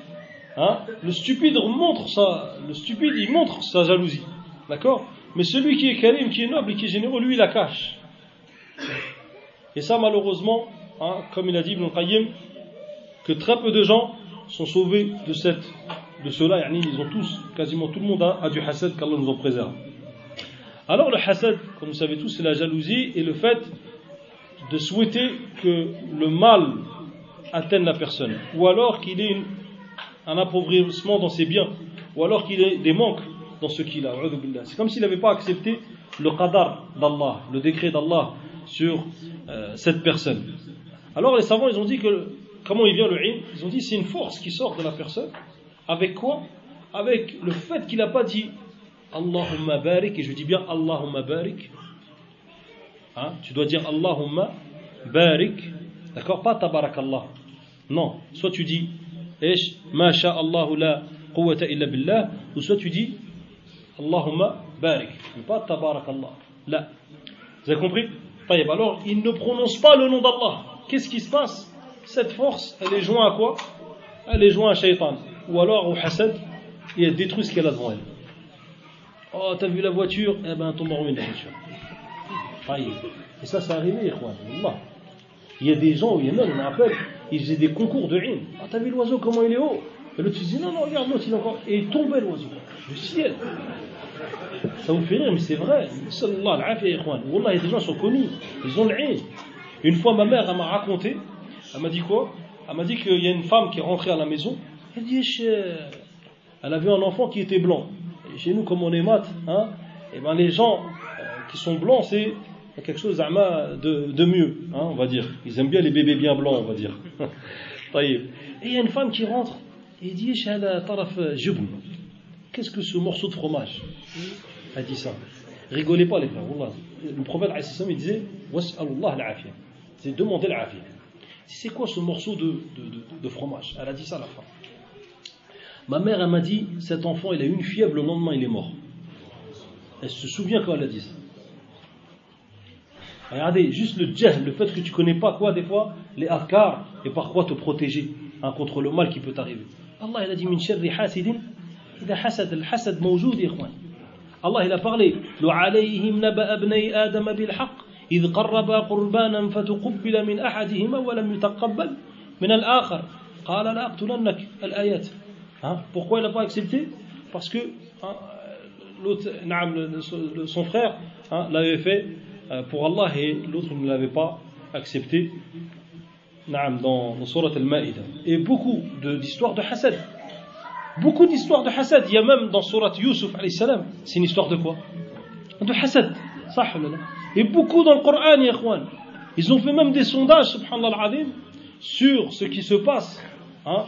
hein le stupide montre ça le stupide il montre sa jalousie d'accord Mais celui qui est karim qui est noble et qui est généreux lui il la cache et ça, malheureusement, hein, comme il a dit Ibn Qayyim, que très peu de gens sont sauvés de, cette, de cela. Ils ont tous, quasiment tout le monde a, du hasad qu'Allah nous en préserve. Alors le hasad, comme vous savez tous, c'est la jalousie et le fait de souhaiter que le mal atteigne la personne, ou alors qu'il ait un appauvrissement dans ses biens, ou alors qu'il ait des manques dans ce qu'il a. C'est comme s'il n'avait pas accepté le qadar d'Allah, le décret d'Allah sur euh, cette personne. Alors les savants, ils ont dit que, comment il vient le in Ils ont dit c'est une force qui sort de la personne. Avec quoi? Avec le fait qu'il n'a pas dit Allahumma barik, et je dis bien Allahumma barik. Hein? Tu dois dire Allahumma barik, d'accord? Pas tabarakallah. Non, soit tu dis ma Allahu la quwwata illa billah, ou soit tu dis Allahumma barik, pas tabarakallah. Là. Vous avez compris? Alors, il ne prononce pas le nom d'Allah. Qu'est-ce qui se passe? Cette force, elle est jointe à quoi? Elle est jointe à Shaitan. Ou alors au Hasad, et détruit ce qu'elle a devant elle. Oh, t'as vu la voiture? Eh ben, tombe en ruine la voiture. Et ça, c'est arrivé. Il y a des gens, il y a même, on appelle, ils faisaient des concours de rime. Ah, t'as vu l'oiseau, comment il est haut? Et l'autre, il dit, non, non, regarde, l'autre, il est encore. Et il tombait l'oiseau, du ciel. Ça vous fait rire, mais c'est vrai. Wallah, y a des gens sont connus. Ils ont le Une fois, ma mère, elle m'a raconté. Elle m'a dit quoi? Elle m'a dit qu'il y a une femme qui est rentrée à la maison. Elle dit, elle avait un enfant qui était blanc. Et chez nous, comme on est mat, hein, et ben les gens euh, qui sont blancs, c'est quelque chose de, de mieux, hein, on va dire. Ils aiment bien les bébés bien blancs, on va dire. et il y a une femme qui rentre et dit, Qu'est-ce que ce morceau de fromage a dit ça. Rigolez pas les frères, Le prophète il disait C'est demander l'afia. C'est quoi ce morceau de, de, de, fromage? Elle a dit ça à la fin. Ma mère, elle m'a dit Cet enfant, il a eu une fièvre, le lendemain, il est mort. Elle se souvient quand elle a dit ça. Regardez, juste le djah, le fait que tu connais pas quoi, des fois, les adkar, et par quoi te protéger hein, contre le mal qui peut t'arriver. Allah, il a dit Min sharri hasidin, إذا حسد الحسد موجود يا إخوان الله إلى parlé عليهم نبأ ابني آدم بالحق إذ قربا قربانا فتقبل من أحدهما ولم يتقبل من الآخر قال لا أقتلنك الآيات hein? pourquoi il n'a pas accepté parce que hein, l'autre, le- son frère hein, l'avait fait euh, pour Allah et l'autre ne l'avait pas accepté dans, dans Surat Al-Ma'ida. Et beaucoup de- d'histoires de hasad. Beaucoup d'histoires de hasad. Il y a même dans Surat Yusuf, c'est une histoire de quoi? De hasad. Et beaucoup dans le Coran. Ils ont fait même des sondages, sur ce qui se passe hein,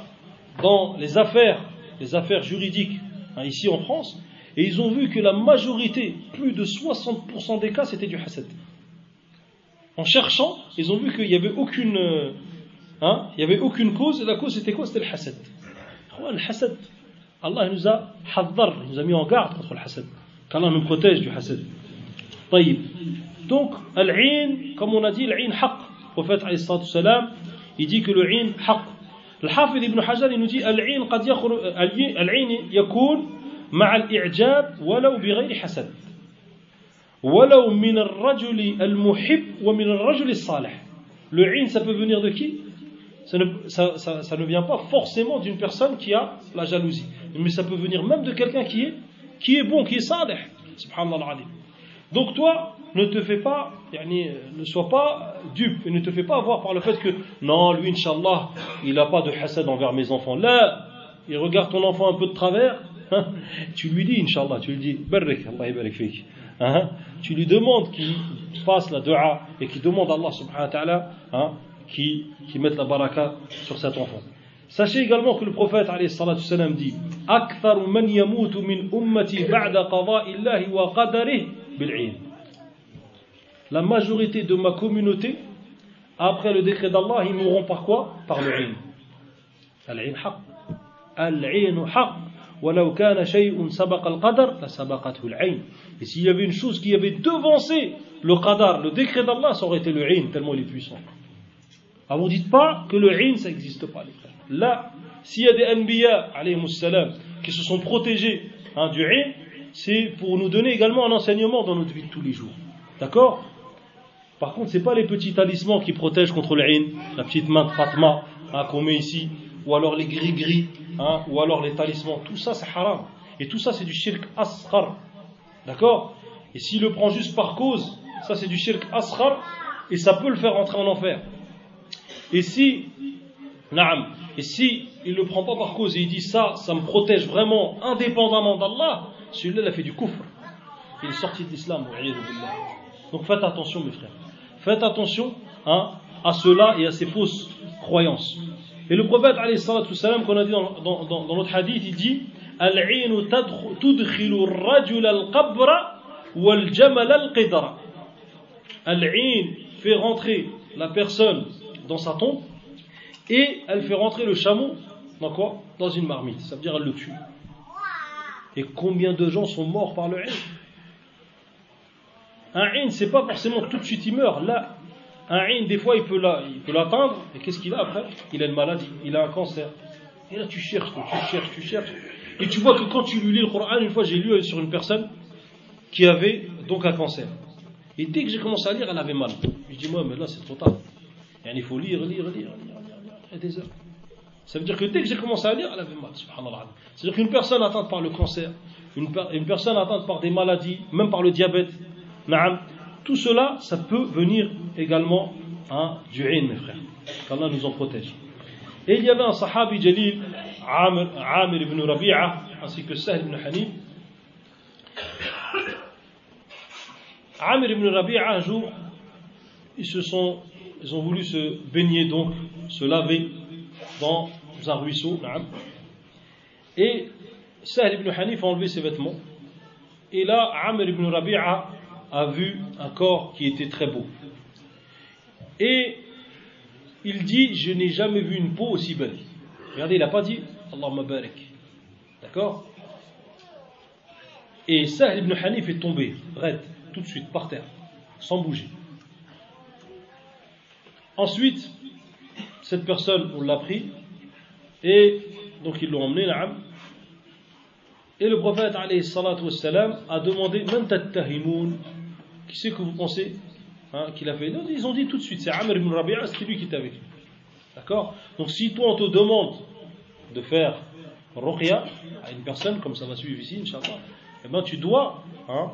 dans les affaires, les affaires juridiques hein, ici en France, et ils ont vu que la majorité, plus de 60% des cas, c'était du hasad. En cherchant, ils ont vu qu'il n'y avait aucune, euh, hein, il y avait aucune cause, et la cause c'était quoi C'était le hasad. Ouais, Le hasad, Allah nous a haddar, il nous a mis en garde contre le hasad. Qu'Allah nous protège du hasad. طيب. Donc, al-'in, comme on a dit, al-'in haq. Le prophète alayhi salatu wassalam, il dit que le 'in haq. الحافظ ابن حجر il nous dit العين قد يخرج العين يكون مع الإعجاب ولو بغير حسد Walau min al-rajuli al-muhib wa min al-rajuli. Le in, ça peut venir de qui? Ça ne, vient pas forcément d'une personne qui a la jalousie. Mais ça peut venir même de quelqu'un qui est, qui est bon, qui est salih. Donc toi, ne te fais pas, ne sois pas dupe et ne te fais pas avoir par le fait que non, lui, Inch'Allah, il n'a pas de hasad envers mes enfants. Là, il regarde ton enfant un peu de travers, hein, tu lui dis, Inch'Allah, tu lui dis, Allah hein, tu lui demandes qu'il fasse la dua et qu'il demande à Allah subhanahu wa ta'ala hein, qui, qui mette la baraka sur cet enfant. Sachez également que le prophète salam, dit Aktharu man yamutu min ummati ba'da qada'illahi wa qadarihi bil'in. La majorité de ma communauté, après le décret d'Allah, ils mourront par quoi? Par le ilm. Al-ilm haq. Al-ilm haq. Et s'il y avait une chose qui avait devancé le qadar, le décret d'Allah, ça aurait été le in, tellement il est puissant. Alors vous dites pas que le ça n'existe pas, les. Là, s'il y a des anbiya, qui se sont protégés hein, du in, c'est pour nous donner également un enseignement dans notre vie de tous les jours. D'accord? Par contre, ce n'est pas les petits talismans qui protègent contre le in, la petite main de Fatma hein, qu'on met ici, ou alors les gris-gris, hein, ou alors les talismans. Tout ça, c'est haram. Et tout ça, c'est du shirk asghar. D'accord? Et s'il le prend juste par cause, ça c'est du shirk asghar, et ça peut le faire entrer en enfer. Et si, naam, et si il le prend pas par cause et il dit ça, ça me protège vraiment indépendamment d'Allah, celui-là il a fait du kufr. Il est sorti de l'islam. Donc faites attention mes frères. Faites attention hein, à cela et à ces fausses croyances. Et le prophète qu'on a dit dans, dans, dans, dans notre hadith, il dit. Al-'in fait rentrer la personne dans sa tombe et elle fait rentrer le chameau dans quoi? Dans une marmite. Ça veut dire elle le tue. Et combien de gens sont morts par le 'in? Un 'in, c'est pas forcément tout de suite il meurt. Là, un des fois il peut l'atteindre et qu'est-ce qu'il a après? Il a une maladie, il a un cancer. Et là tu cherches, tu cherches, tu cherches. Et tu vois que quand tu lui lis le Coran, une fois j'ai lu sur une personne qui avait donc un cancer. Et dès que j'ai commencé à lire, elle avait mal. Je dis, moi, mais là, c'est trop tard. Il faut lire, lire, lire, lire, lire, des heures. Ça veut dire que dès que j'ai commencé à lire, elle avait mal, subhanallah. C'est-à-dire qu'une personne atteinte par le cancer, une, per- une personne atteinte par des maladies, même par le diabète, tout cela, ça peut venir également hein, du mes frères. Qu'Allah nous en protège. Et il y avait un sahabi jalil, Amir ibn Rabi'a, ainsi que Sahl ibn Hanif, Amir ibn Rabi'a, un jour, ils, se sont, ils ont voulu se baigner, donc se laver dans un ruisseau. Et Sahl ibn Hanif a enlevé ses vêtements. Et là, Amir ibn Rabi'a a vu un corps qui était très beau. Et il dit Je n'ai jamais vu une peau aussi belle. Regardez, il n'a pas dit Allahumma barik. D'accord? Et Sahl ibn Hanif est tombé, raide, tout de suite, par terre, sans bouger. Ensuite, cette personne, on l'a pris, et donc ils l'ont emmené, na'am. Et le prophète, alayhi a demandé Man tattahimoun qui c'est que vous pensez hein, qu'il a fait? Ils ont dit tout de suite, c'est Amr ibn Rabi'a, c'est lui qui est avec lui. D'accord? Donc si toi on te demande de faire ruqya à une personne, comme ça va suivre ici, Inch'Allah, eh bien tu dois, hein,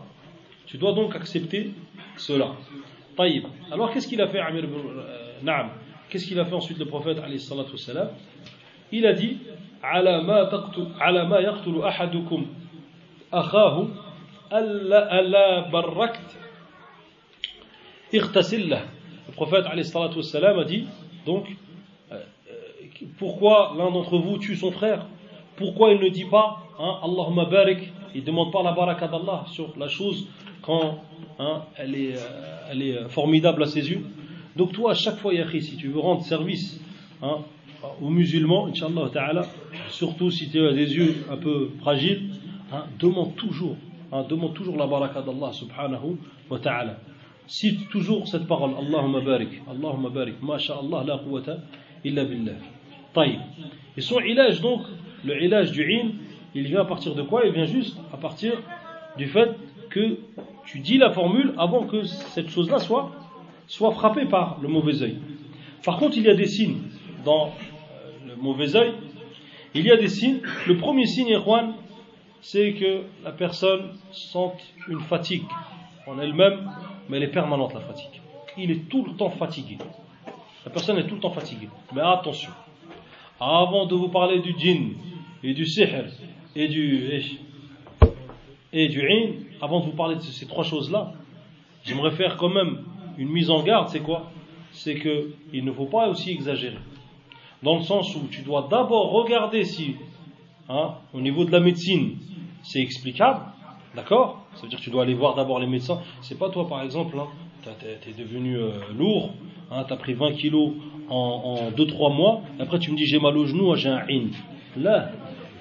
tu dois donc accepter cela. Taïb. Alors qu'est-ce qu'il a fait Amir ibn euh, Naam? Qu'est-ce qu'il a fait ensuite le prophète alayhi salatu Il a dit ala ma yaqtulu ahadukum akhahu alla barrakt le prophète a dit donc euh, euh, pourquoi l'un d'entre vous tue son frère? Pourquoi il ne dit pas hein, Allahumma barik Il ne demande pas la baraka d'Allah sur la chose quand hein, elle, est, euh, formidable à ses yeux? Donc toi, à chaque fois, Yahri, si tu veux rendre service hein, aux musulmans, Inch'Allah ta'ala, surtout si tu as des yeux un peu fragiles, hein, demande toujours, hein, demande toujours la baraka d'Allah subhanahu wa ta'ala. Cite toujours cette parole, Allahumma barik, Allahumma barik, masha'Allah la quwwata illa billah. Taïb. Et son ilage donc, le ilage du in, il vient à partir de quoi? Il vient juste à partir du fait que tu dis la formule avant que cette chose-là soit, soit frappée par le mauvais œil. Par contre, il y a des signes dans euh, le mauvais œil. Il y a des signes. Le premier signe, Erwan, c'est que la personne sente une fatigue en elle-même, mais elle est permanente la fatigue. Il est tout le temps fatigué. La personne est tout le temps fatiguée. Mais attention, avant de vous parler du djinn et du sihr et du et du in, avant de vous parler de ces trois choses-là, j'aimerais faire quand même une mise en garde, c'est quoi? C'est que il ne faut pas aussi exagérer. Dans le sens où tu dois d'abord regarder si, hein, au niveau de la médecine, c'est explicable, d'accord? Ça veut dire que tu dois aller voir d'abord les médecins. C'est pas toi, par exemple, hein, tu es devenu euh, lourd, hein, tu as pris 20 kilos en 2-3 mois, après tu me dis j'ai mal au genou, j'ai un in. Là,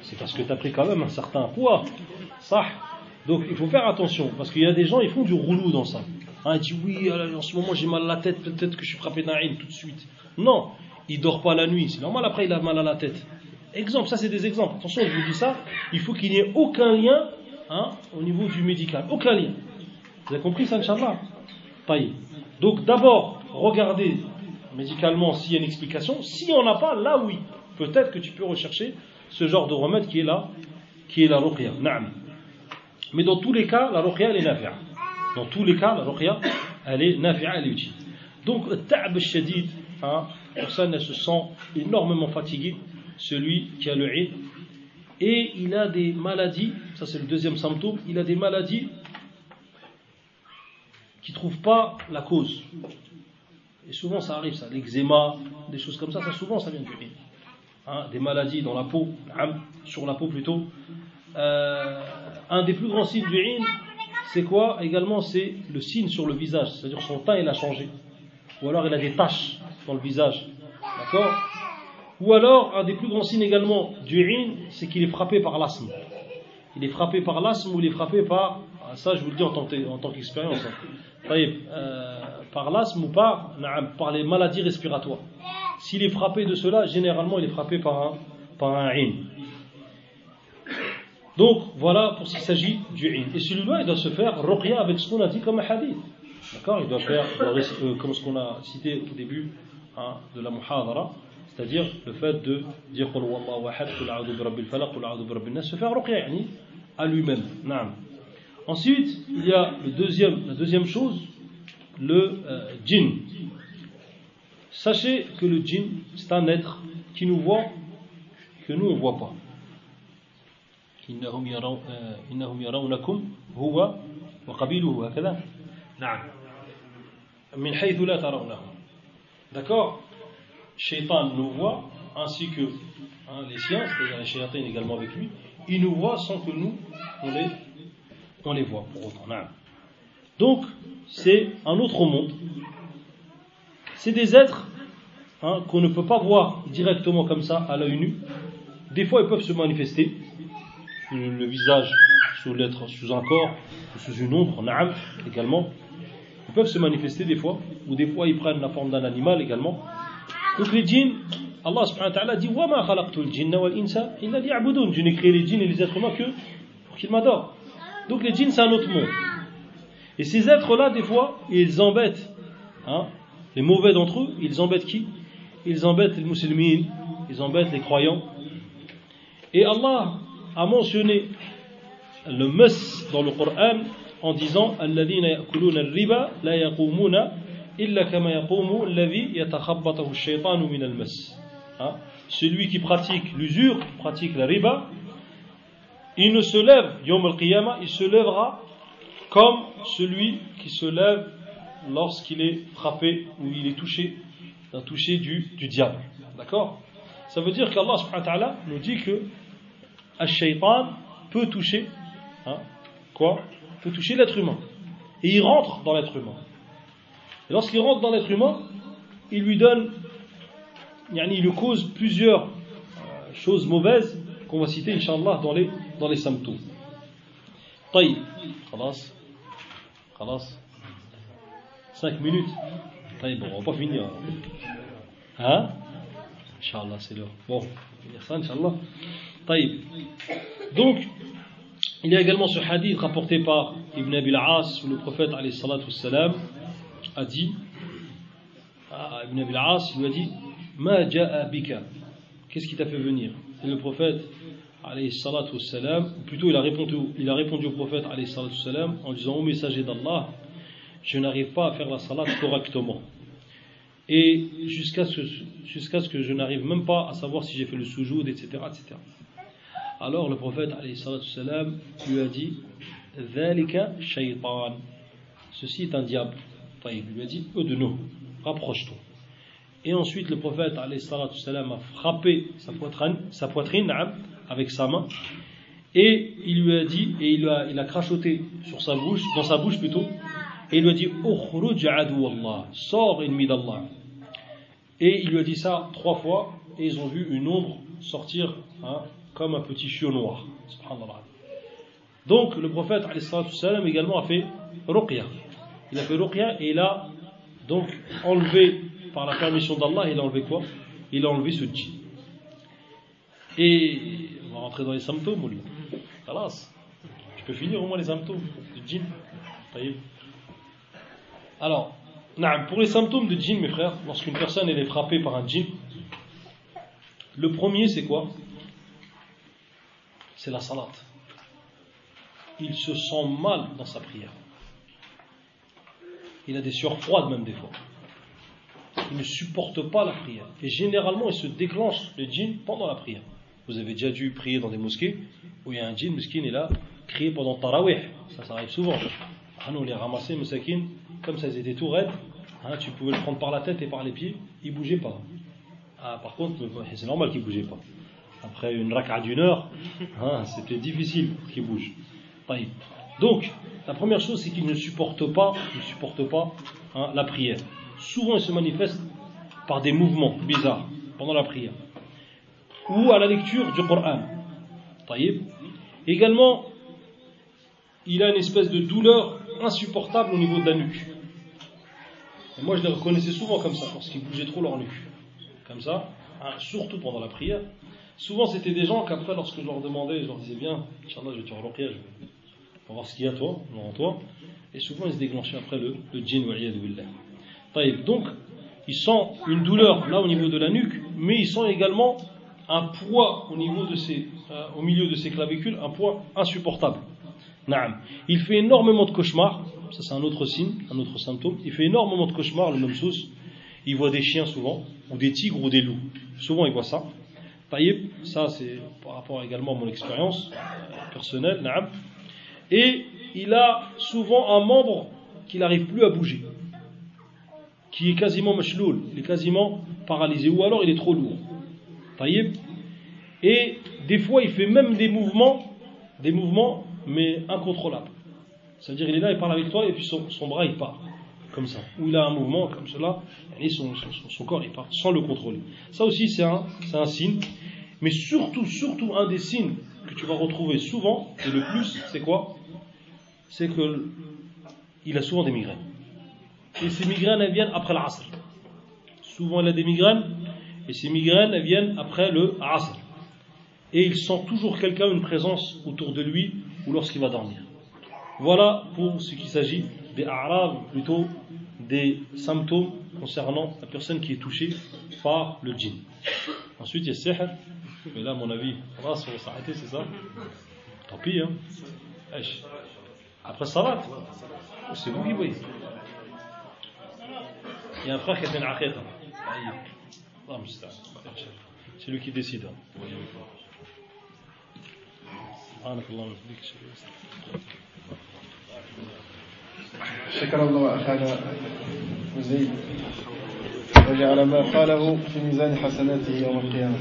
c'est parce que tu as pris quand même un certain poids. Ça. Donc il faut faire attention, parce qu'il y a des gens, ils font du roulou dans ça. Hein, ils disent oui, en ce moment j'ai mal à la tête, peut-être que je suis frappé d'un in tout de suite. Non, il dort pas la nuit, c'est normal après il a mal à la tête. Exemple, ça c'est des exemples. Attention, je vous dis ça, il faut qu'il n'y ait aucun lien hein, au niveau du médical. Aucun lien. Vous avez compris ça, Inch'Allah? Donc d'abord, regardez médicalement s'il y a une explication. Si on n'a pas, là oui, peut-être que tu peux rechercher ce genre de remède qui est là, qui est la ruqya. Mais dans tous les cas, la ruqya elle est nafi'a. Dans tous les cas, la ruqya elle est nafi'a, elle est utile. Donc, ta'b shadid, hein, personne elle se sent énormément fatiguée, celui qui a le i, et il a des maladies, ça c'est le deuxième symptôme, il a des maladies qui ne trouvent pas la cause. Et souvent ça arrive, ça, l'eczéma, des choses comme ça, ça souvent ça vient du riz. Hein, des maladies dans la peau, sur la peau plutôt. Euh, un des plus grands signes du riz, c'est quoi? Également, c'est le signe sur le visage, c'est-à-dire son teint il a changé. Ou alors il a des taches dans le visage. D'accord? Ou alors, un des plus grands signes également du riz, c'est qu'il est frappé par l'asthme. Il est frappé par l'asthme ou il est frappé par. Ah, ça, je vous le dis en tant, qu'expérience. Hein. Euh, par l'asthme ou par, les maladies respiratoires. S'il est frappé de cela, généralement il est frappé par un, par in. Donc voilà pour ce qu'il s'agit du in. Et celui-là, il doit se faire ruqya avec ce qu'on a dit comme un hadith. D'accord? Il doit faire euh, comme ce qu'on a cité au début hein, de la muhadara, c'est-à-dire le fait de dire Qul wallahu ahad, Qul a'udhu bi rabbil falaq, Qul a'udhu bi rabbin nas, se faire ruqya à lui-même. Ensuite, il y a le deuxième, la deuxième chose, le euh, djinn. Sachez que le djinn, c'est un être qui nous voit, que nous on ne voit pas. إنهم يرون إنهم يرونكم هو وقبيله هكذا نعم من حيث لا ترونهم d'accord Shaitan nous voit ainsi que hein, les siens c'est-à-dire les shayatines également avec lui ils nous voient sans que nous on les, on les voit pour autant donc c'est un autre monde. C'est des êtres hein, qu'on ne peut pas voir directement comme ça à l'œil nu. Des fois, ils peuvent se manifester, le, visage sous l'être, sous un corps, sous une ombre, naam également. Ils peuvent se manifester des fois, ou des fois ils prennent la forme d'un animal également. Donc les djinns, Allah subhanahu wa dit Je n'ai créé les djinns et les êtres humains que pour qu'ils m'adorent. Donc les djinns, c'est un autre monde. Et ces êtres-là, des fois, ils embêtent. Hein, les mauvais d'entre eux, ils embêtent qui? Ils embêtent les musulmans, ils embêtent les croyants. Et Allah a mentionné le mus dans le Coran en disant Alladina ya'kuluna riba la yaqumuna celui qui pratique l'usure, pratique la riba, il ne se lève, Yom al-Qiyamah, il se lèvera comme celui qui se lève lorsqu'il est frappé ou il est touché d'un toucher du, diable. D'accord? Ça veut dire qu'Allah nous dit que Ash-Shaytan peut toucher, hein, quoi? Peut toucher l'être humain. Et il rentre dans l'être humain. Et lorsqu'il rentre dans l'être humain, il lui donne, yani il lui cause plusieurs euh, choses mauvaises qu'on va citer, Inch'Allah, dans les, dans les symptômes. طيب خلاص خلاص 5 minutes طيب bon, on va pas finir hein Inch'Allah c'est l'heure bon on va finir ça Inch'Allah طيب donc il y a également ce hadith rapporté par Ibn Abil As où le prophète alayhi salatu wassalam a dit à Ibn Abil As, il lui a dit Ma ja'a bika Qu'est-ce qui t'a fait venir? Et le prophète, alayhi salatu plutôt il a répondu, il a répondu au prophète, alayhi salatu en disant Au messager d'Allah, je n'arrive pas à faire la salat correctement. Et jusqu'à ce, ce que je n'arrive même pas à savoir si j'ai fait le soujoud, etc., etc. Alors le prophète, alayhi salatu lui a dit shaytan. Ceci est un diable il lui a dit eux de nous rapproche-toi. Et ensuite le prophète a frappé sa poitrine, sa poitrine avec sa main. Et il lui a dit et il a, il a crachoté sur sa bouche dans sa bouche plutôt et il lui a dit sors ennemi d'Allah. Et il lui a dit ça trois fois et ils ont vu une ombre sortir hein, comme un petit chiot noir. Donc le prophète salam, également a fait ruqya il a fait ruqya et il a donc enlevé par la permission d'Allah il a enlevé quoi? Il a enlevé ce djinn et on va rentrer dans les symptômes ou Khalas. Je peux finir au moins les symptômes du djinn. Alors, pour les symptômes de djinn, mes frères, lorsqu'une personne est frappée par un djinn, le premier c'est quoi? C'est la salat. Il se sent mal dans sa prière. Il a des sueurs froides même des fois. Il ne supporte pas la prière. Et généralement, il se déclenche le djinn pendant la prière. Vous avez déjà dû prier dans des mosquées où il y a un djinn, muskin, et là, crier pendant tarawih. Ça, ça arrive souvent. Ah non, on les ramassait, musakin, comme ça, ils étaient tout raides. Hein, tu pouvais le prendre par la tête et par les pieds, il bougeait pas. Ah, par contre, c'est normal qu'il bougeait pas. Après une raka d'une heure, hein, c'était difficile qu'il bouge. Donc, la première chose, c'est qu'il ne supporte pas, ne supporte pas hein, la prière. Souvent, il se manifeste par des mouvements bizarres pendant la prière ou à la lecture du Coran. Également, il a une espèce de douleur insupportable au niveau de la nuque. Et moi, je les reconnaissais souvent comme ça, parce qu'ils bougeaient trop leur nuque. Comme ça, hein, surtout pendant la prière. Souvent, c'était des gens qu'après, lorsque je leur demandais, je leur disais bien, Inch'Allah, je vais te je vais voir ce qu'il y a toi, toi. Et souvent, ils se déclenchaient après le, le djinn billah. Donc, ils sentent une douleur là au niveau de la nuque, mais ils sentent également un poids au, niveau de ses, euh, au milieu de ses clavicules, un poids insupportable. Il fait énormément de cauchemars, ça c'est un autre signe, un autre symptôme. Il fait énormément de cauchemars, le sauce. Il voit des chiens souvent, ou des tigres ou des loups. Souvent il voit ça. ça c'est par rapport également à mon expérience euh, personnelle. Et il a souvent un membre qui n'arrive plus à bouger, qui est quasiment machloul, il est quasiment paralysé, ou alors il est trop lourd. Et des fois, il fait même des mouvements, des mouvements, mais incontrôlables. C'est-à-dire, il est là, il parle avec toi, et puis son, bras, il part. Comme ça. Ou il a un mouvement comme cela, et son, son, corps, il part, sans le contrôler. Ça aussi, c'est un, un signe. Mais surtout, surtout, un des signes que tu vas retrouver souvent, et le plus, c'est quoi? C'est que il a souvent des migraines. Et ces migraines, elles viennent après l'asr. Souvent, il a des migraines et ces migraines elles viennent après le asr. Et il sent toujours quelqu'un, une présence autour de lui ou lorsqu'il va dormir. Voilà pour ce qui s'agit des arabes, plutôt des symptômes concernant la personne qui est touchée par le djinn. Ensuite, il y a sihr, mais là, à mon avis, on va s'arrêter, c'est ça? Tant pis, hein. Après Salat, c'est vous qui voyez. Il y a un frère qui a fait une aqiqa. C'est lui qui décide. شكر الله أخانا وزيد وجعل ما قاله في ميزان حسناته يوم القيامة